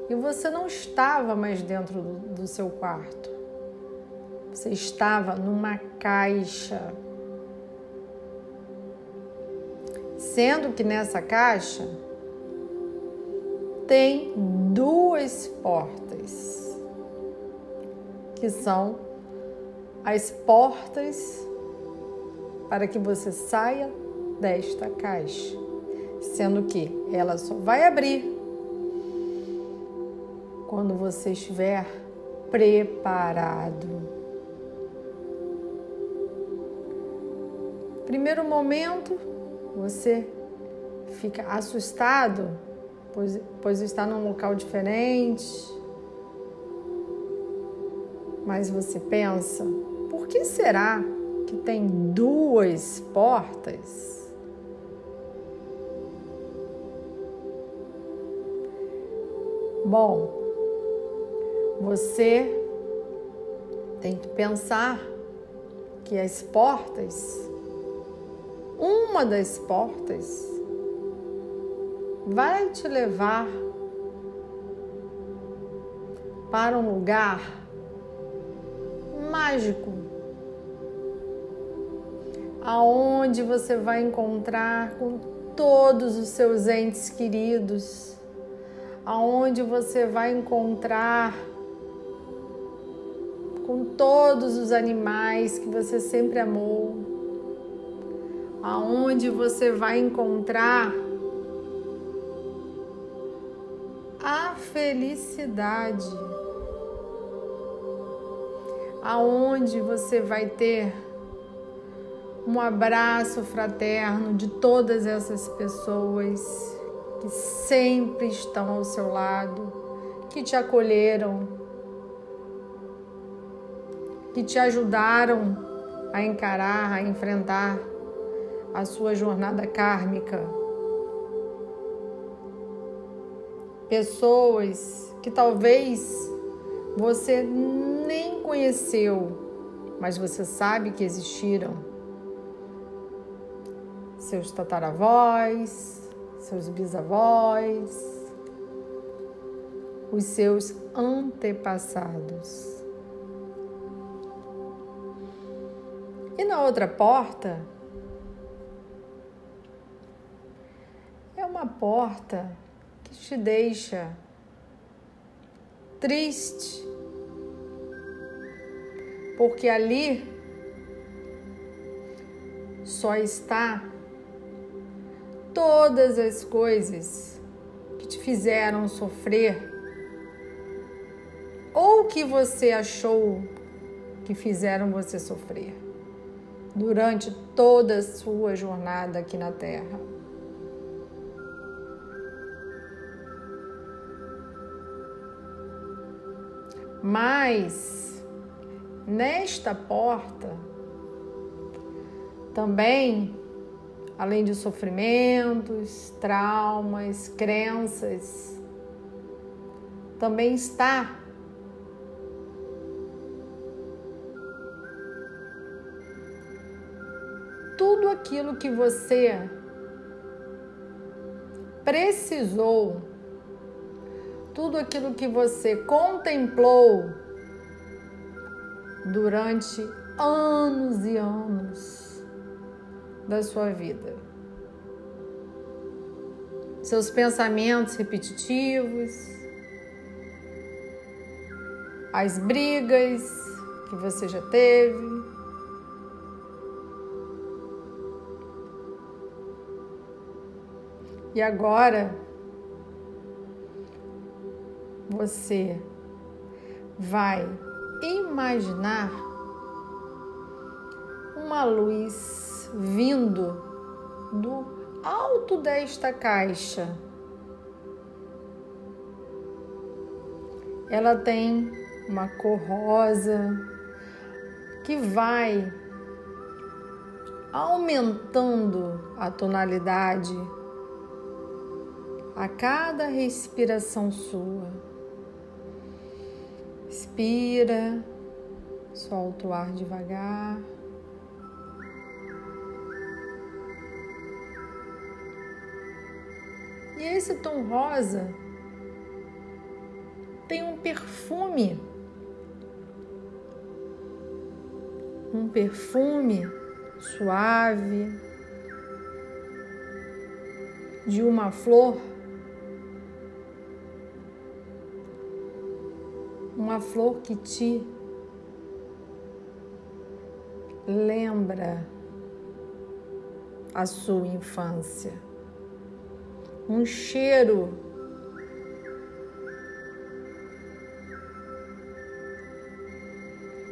e você não estava mais dentro do, do seu quarto. Você estava numa caixa. Sendo que nessa caixa tem duas portas, que são as portas para que você saia desta caixa, sendo que ela só vai abrir quando você estiver preparado. Primeiro momento, você fica assustado, pois, pois está num local diferente. Mas você pensa, por que será que tem duas portas? Bom, você tem que pensar que as portas, uma das portas, vai te levar para um lugar mágico, aonde você vai encontrar com todos os seus entes queridos, aonde você vai encontrar com todos os animais que você sempre amou, aonde você vai encontrar a felicidade, aonde você vai ter um abraço fraterno de todas essas pessoas que sempre estão ao seu lado, que te acolheram, que te ajudaram a encarar, a enfrentar a sua jornada kármica. Pessoas que talvez você nem conheceu, mas você sabe que existiram. Seus tataravós, seus bisavós, os seus antepassados. E na outra porta uma porta que te deixa triste, porque ali só está todas as coisas que te fizeram sofrer ou que você achou que fizeram você sofrer durante toda a sua jornada aqui na Terra. Mas nesta porta também, além de sofrimentos, traumas, crenças, também está tudo aquilo que você precisou, tudo aquilo que você contemplou durante anos e anos da sua vida. Seus pensamentos repetitivos, as brigas que você já teve, E agora você vai imaginar uma luz vindo do alto desta caixa. Ela tem uma cor rosa que vai aumentando a tonalidade a cada respiração sua. Inspira, solta o ar devagar. E esse tom rosa tem um perfume. Um perfume suave de uma flor, uma flor que te lembra a sua infância, um cheiro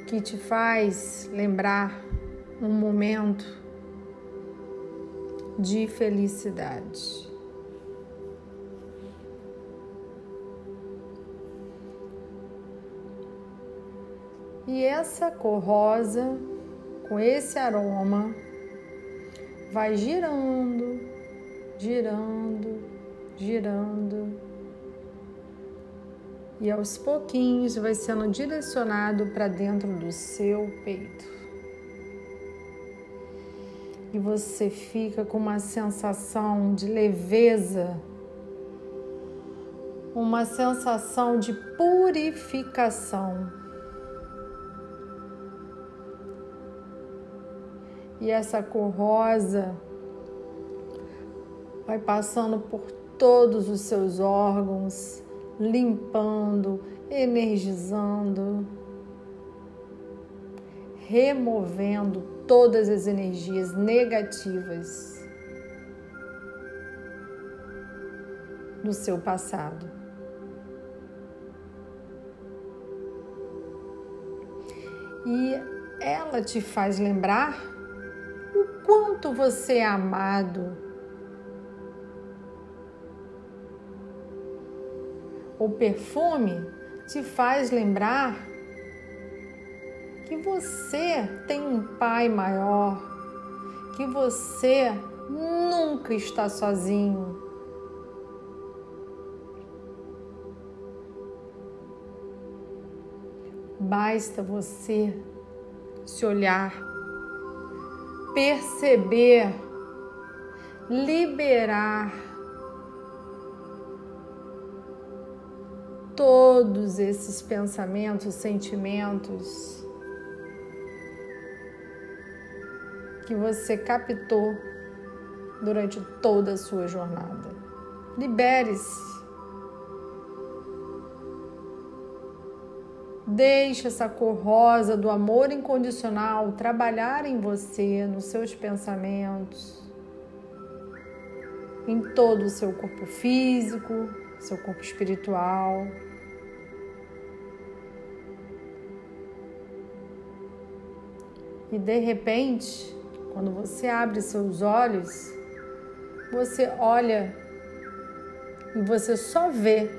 que te faz lembrar um momento de felicidade. E essa cor rosa, com esse aroma, vai girando, girando, girando. E aos pouquinhos vai sendo direcionado para dentro do seu peito e você fica com uma sensação de leveza, uma sensação de purificação. E essa cor rosa vai passando por todos os seus órgãos, limpando, energizando, removendo todas as energias negativas do seu passado. E ela te faz lembrar quanto você é amado. O perfume te faz lembrar que você tem um Pai maior, que você nunca está sozinho. Basta você se olhar, perceber, liberar todos esses pensamentos, sentimentos que você captou durante toda a sua jornada. Libere-se. Deixe essa cor rosa do amor incondicional trabalhar em você, nos seus pensamentos, em todo o seu corpo físico, seu corpo espiritual. E de repente, quando você abre seus olhos, você olha e você só vê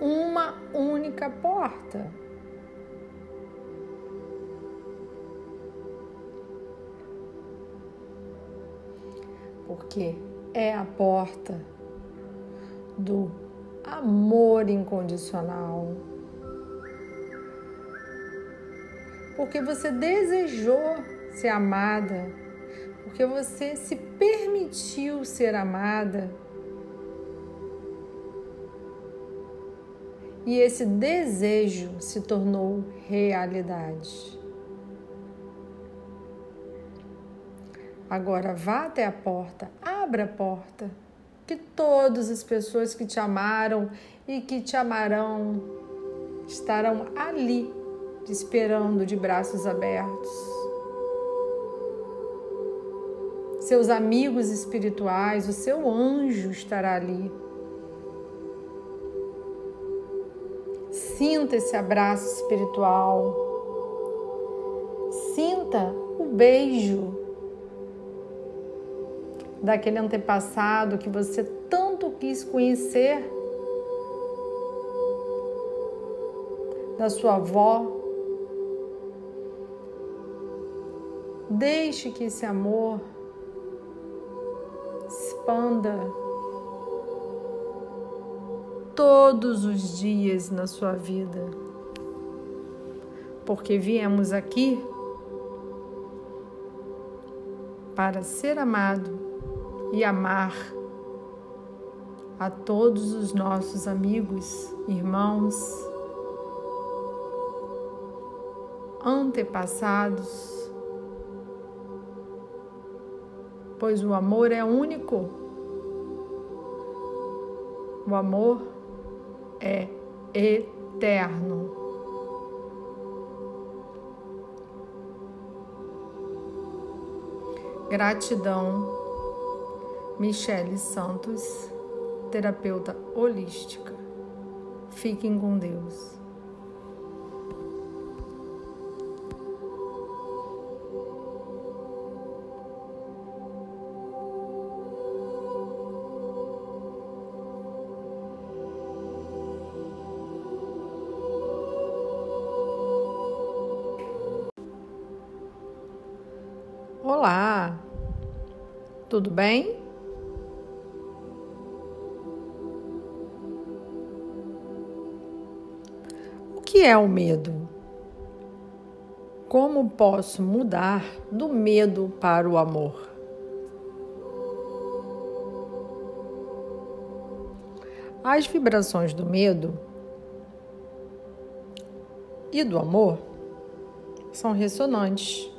uma única porta. Porque é a porta do amor incondicional. Porque você desejou ser amada porque você se permitiu ser amada. E esse desejo se tornou realidade. Agora vá até a porta, abra a porta, que todas as pessoas que te amaram e que te amarão estarão ali, te esperando de braços abertos seus amigos espirituais, o seu anjo estará ali. Sinta esse abraço espiritual. Sinta o beijo daquele antepassado que você tanto quis conhecer, da sua avó. Deixe que esse amor expanda todos os dias na sua vida. porque viemos aqui para ser amado e amar a todos os nossos amigos, irmãos, antepassados, pois o amor é único. O amor é eterno. Gratidão, Michele Santos, terapeuta holística. Fiquem com Deus. Olá, tudo bem? É o medo? Como posso mudar do medo para o amor? As vibrações do medo e do amor são ressonantes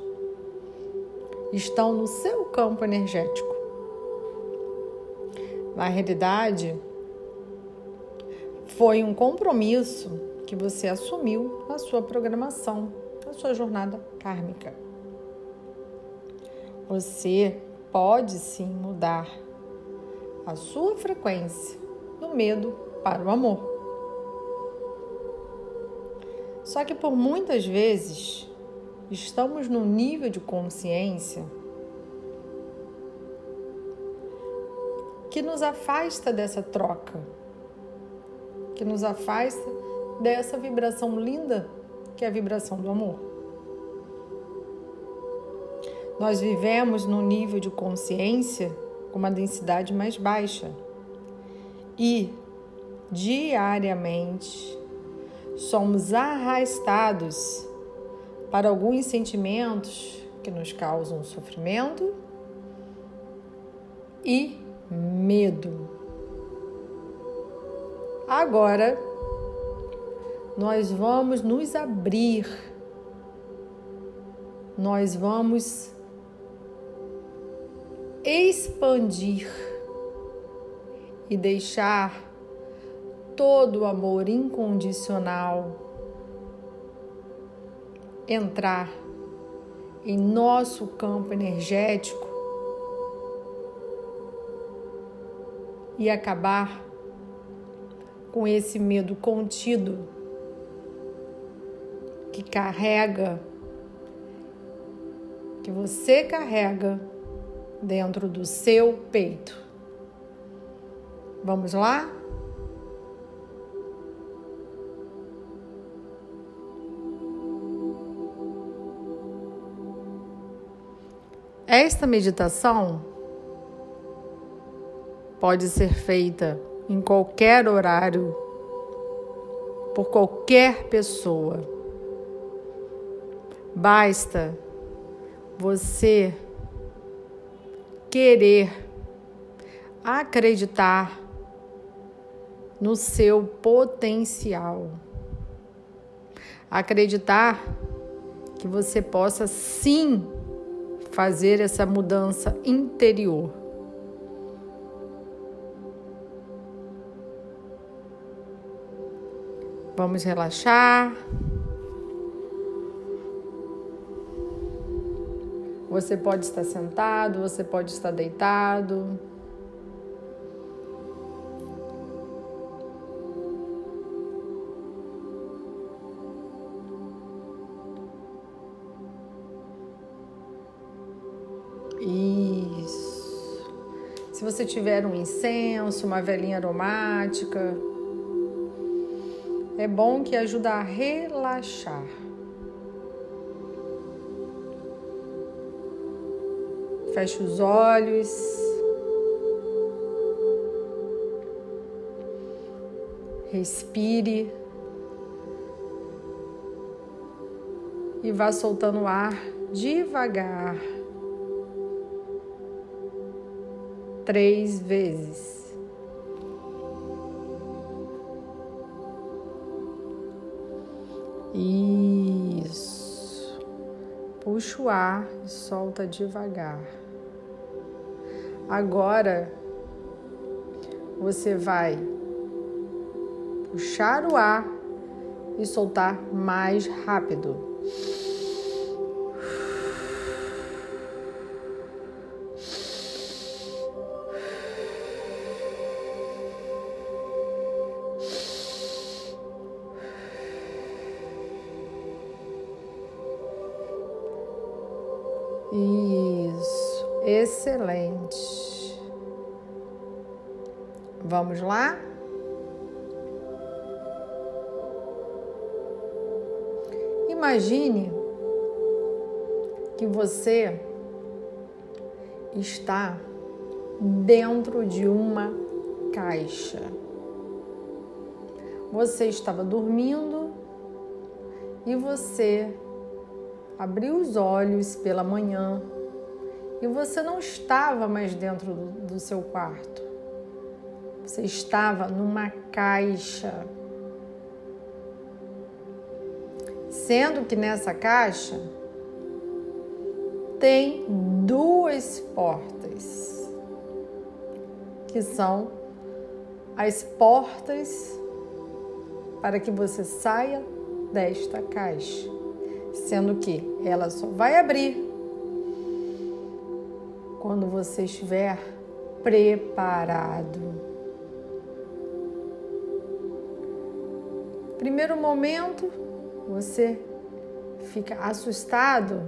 estão no seu campo energético. Na realidade, foi um compromisso que você assumiu na sua programação, na sua jornada kármica. Você pode sim mudar a sua frequência do medo para o amor. Só que por muitas vezes estamos num nível de consciência que nos afasta dessa troca, que nos afasta dessa vibração linda que é a vibração do amor. Nós vivemos num nível de consciência com uma densidade mais baixa e diariamente somos arrastados para alguns sentimentos que nos causam sofrimento e medo. Agora, nós vamos nos abrir, nós vamos expandir e deixar todo o amor incondicional entrar em nosso campo energético e acabar com esse medo contido que carrega, que você carrega dentro do seu peito. Vamos lá? Esta meditação pode ser feita em qualquer horário, por qualquer pessoa. Basta você querer acreditar no seu potencial. Acreditar que você possa sim fazer essa mudança interior. Vamos relaxar. Você pode estar sentado, você pode estar deitado. Isso. Se você tiver um incenso, uma velinha aromática, é bom que ajuda a relaxar. Feche os olhos. Respire. e vá soltando o ar devagar. Três vezes. Isso. Puxa o ar e solta devagar. Agora você vai puxar o ar e soltar mais rápido. Isso, excelente. Vamos lá? Imagine que você está dentro de uma caixa. Você estava dormindo e você abriu os olhos pela manhã e você não estava mais dentro do, seu quarto. Você estava numa caixa. Sendo que nessa caixa tem duas portas, que são as portas para que você saia desta caixa sendo que ela só vai abrir quando você estiver preparado. Primeiro momento, você fica assustado,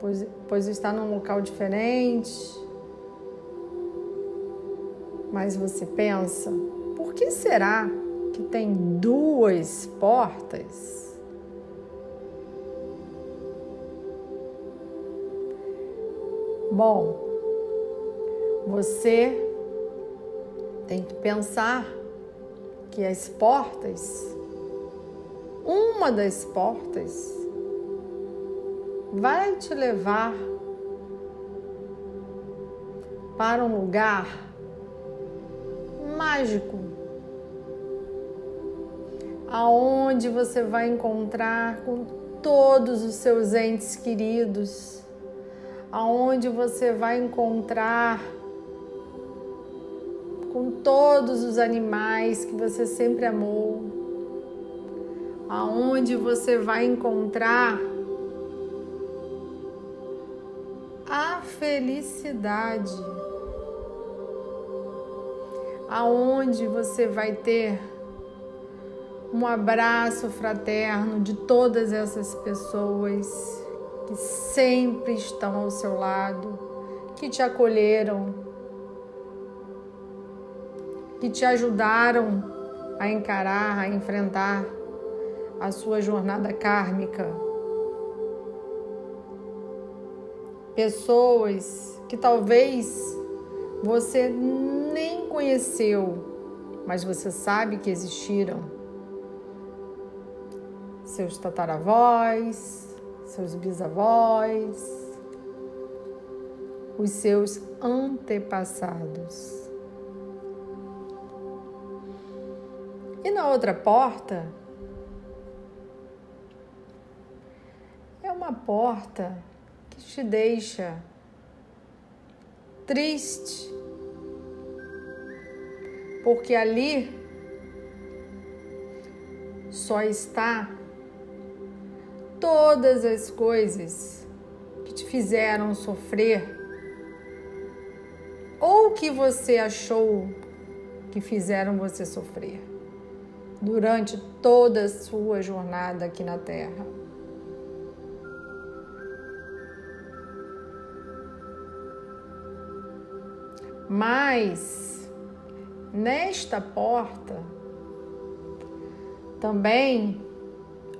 pois, pois está num local diferente. Mas você pensa, por que será que tem duas portas? Bom, você tem que pensar que as portas, uma das portas, vai te levar para um lugar mágico, aonde você vai encontrar com todos os seus entes queridos aonde você vai encontrar com todos os animais que você sempre amou, aonde você vai encontrar a felicidade, aonde você vai ter um abraço fraterno de todas essas pessoas que sempre estão ao seu lado, que te acolheram, que te ajudaram a encarar, a enfrentar a sua jornada kármica. Pessoas que talvez você nem conheceu, mas você sabe que existiram. Seus tataravós, seus bisavós, os seus antepassados. E na outra porta uma porta que te deixa triste, porque ali só está todas as coisas que te fizeram sofrer ou que você achou que fizeram você sofrer durante toda a sua jornada aqui na Terra. Mas nesta porta também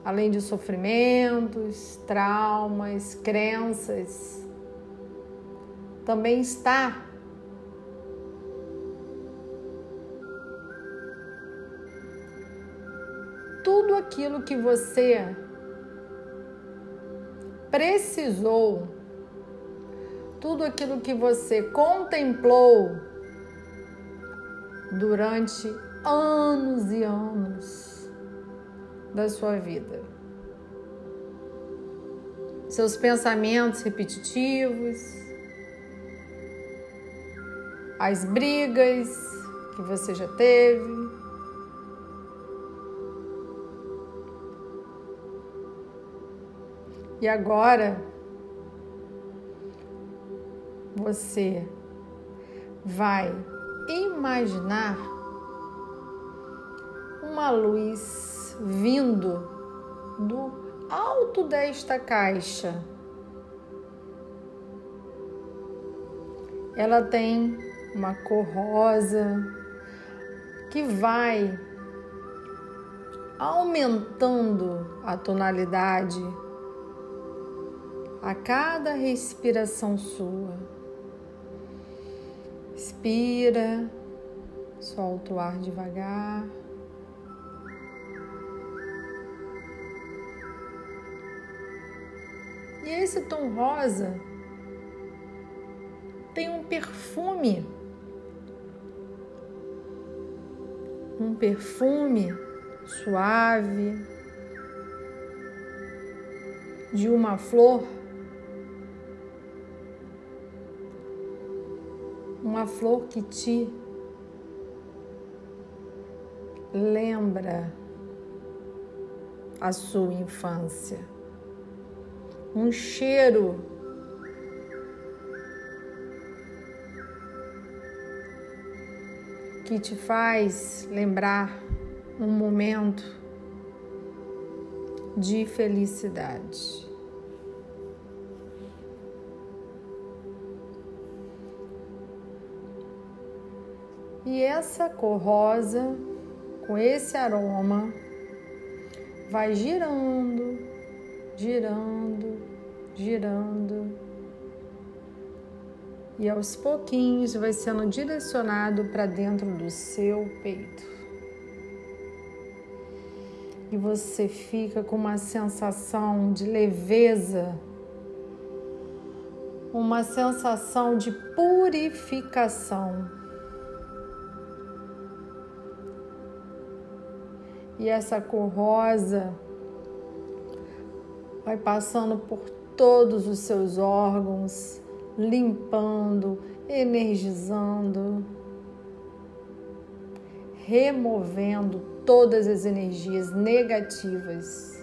além de sofrimentos, traumas, crenças, também está tudo aquilo que você precisou, tudo aquilo que você contemplou durante anos e anos da sua vida. Seus pensamentos repetitivos, as brigas que você já teve, E agora você vai imaginar uma luz vindo do alto desta caixa. Ela tem uma cor rosa que vai aumentando a tonalidade a cada respiração sua. Inspira, solta o ar devagar. E esse tom rosa tem um perfume, um perfume suave de uma flor uma flor que te lembra a sua infância, um cheiro que te faz lembrar um momento de felicidade. Essa cor rosa, com esse aroma, vai girando, girando, girando. E aos pouquinhos vai sendo direcionado para dentro do seu peito. E você fica com uma sensação de leveza, uma sensação de purificação. E essa cor rosa vai passando por todos os seus órgãos, limpando, energizando, removendo todas as energias negativas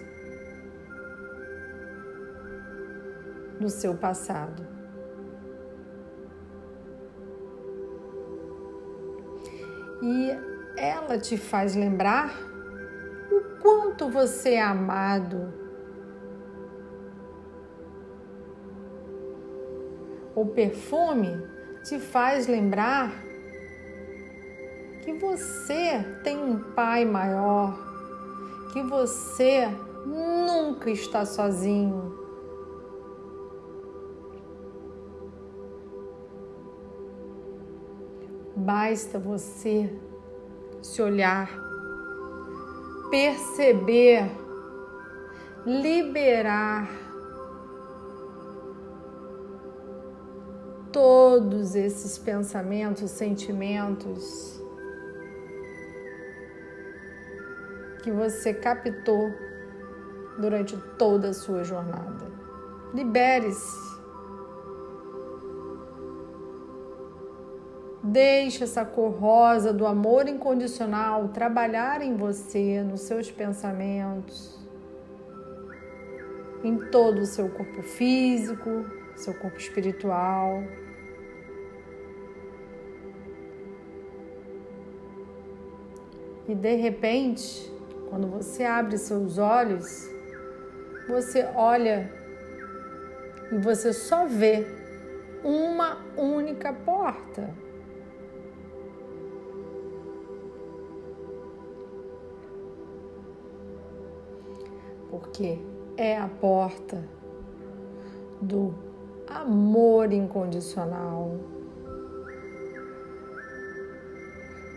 do seu passado. E ela te faz lembrar quanto você é amado. O perfume te faz lembrar que você tem um pai maior, que você nunca está sozinho. Basta você se olhar perceber, liberar todos esses pensamentos, sentimentos que você captou durante toda a sua jornada. Libere-se. Deixe essa cor rosa do amor incondicional trabalhar em você, nos seus pensamentos, em todo o seu corpo físico, seu corpo espiritual. E de repente, quando você abre seus olhos, você olha e você só vê uma única porta. porque é a porta do amor incondicional.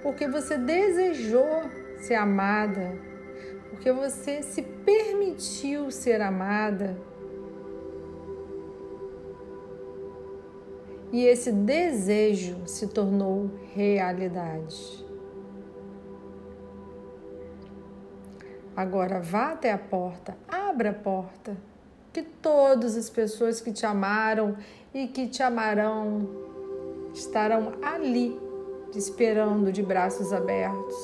Porque você desejou ser amada, porque você se permitiu ser amada. E esse desejo se tornou realidade. Agora vá até a porta, abra a porta, que todas as pessoas que te amaram e que te amarão estarão ali, te esperando de braços abertos.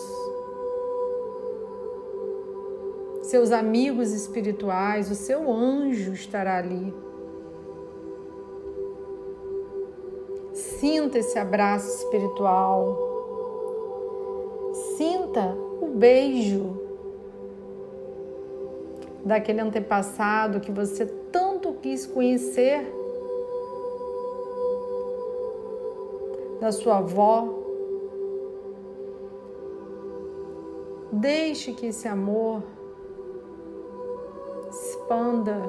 Seus amigos espirituais, o seu anjo estará ali. Sinta esse abraço espiritual. Sinta o beijo daquele antepassado que você tanto quis conhecer, da sua avó. Deixe que esse amor expanda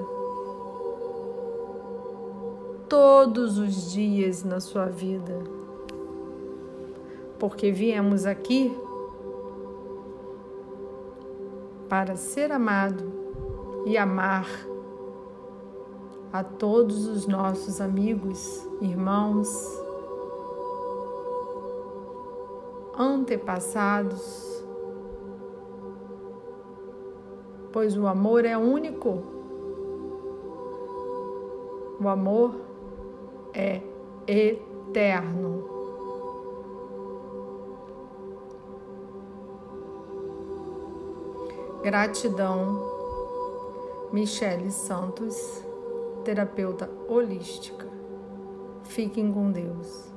todos os dias na sua vida. Porque viemos aqui para ser amado e amar a todos os nossos amigos, irmãos, antepassados, pois o amor é único. O amor é eterno. Gratidão Michele Santos, terapeuta holística. Fiquem com Deus.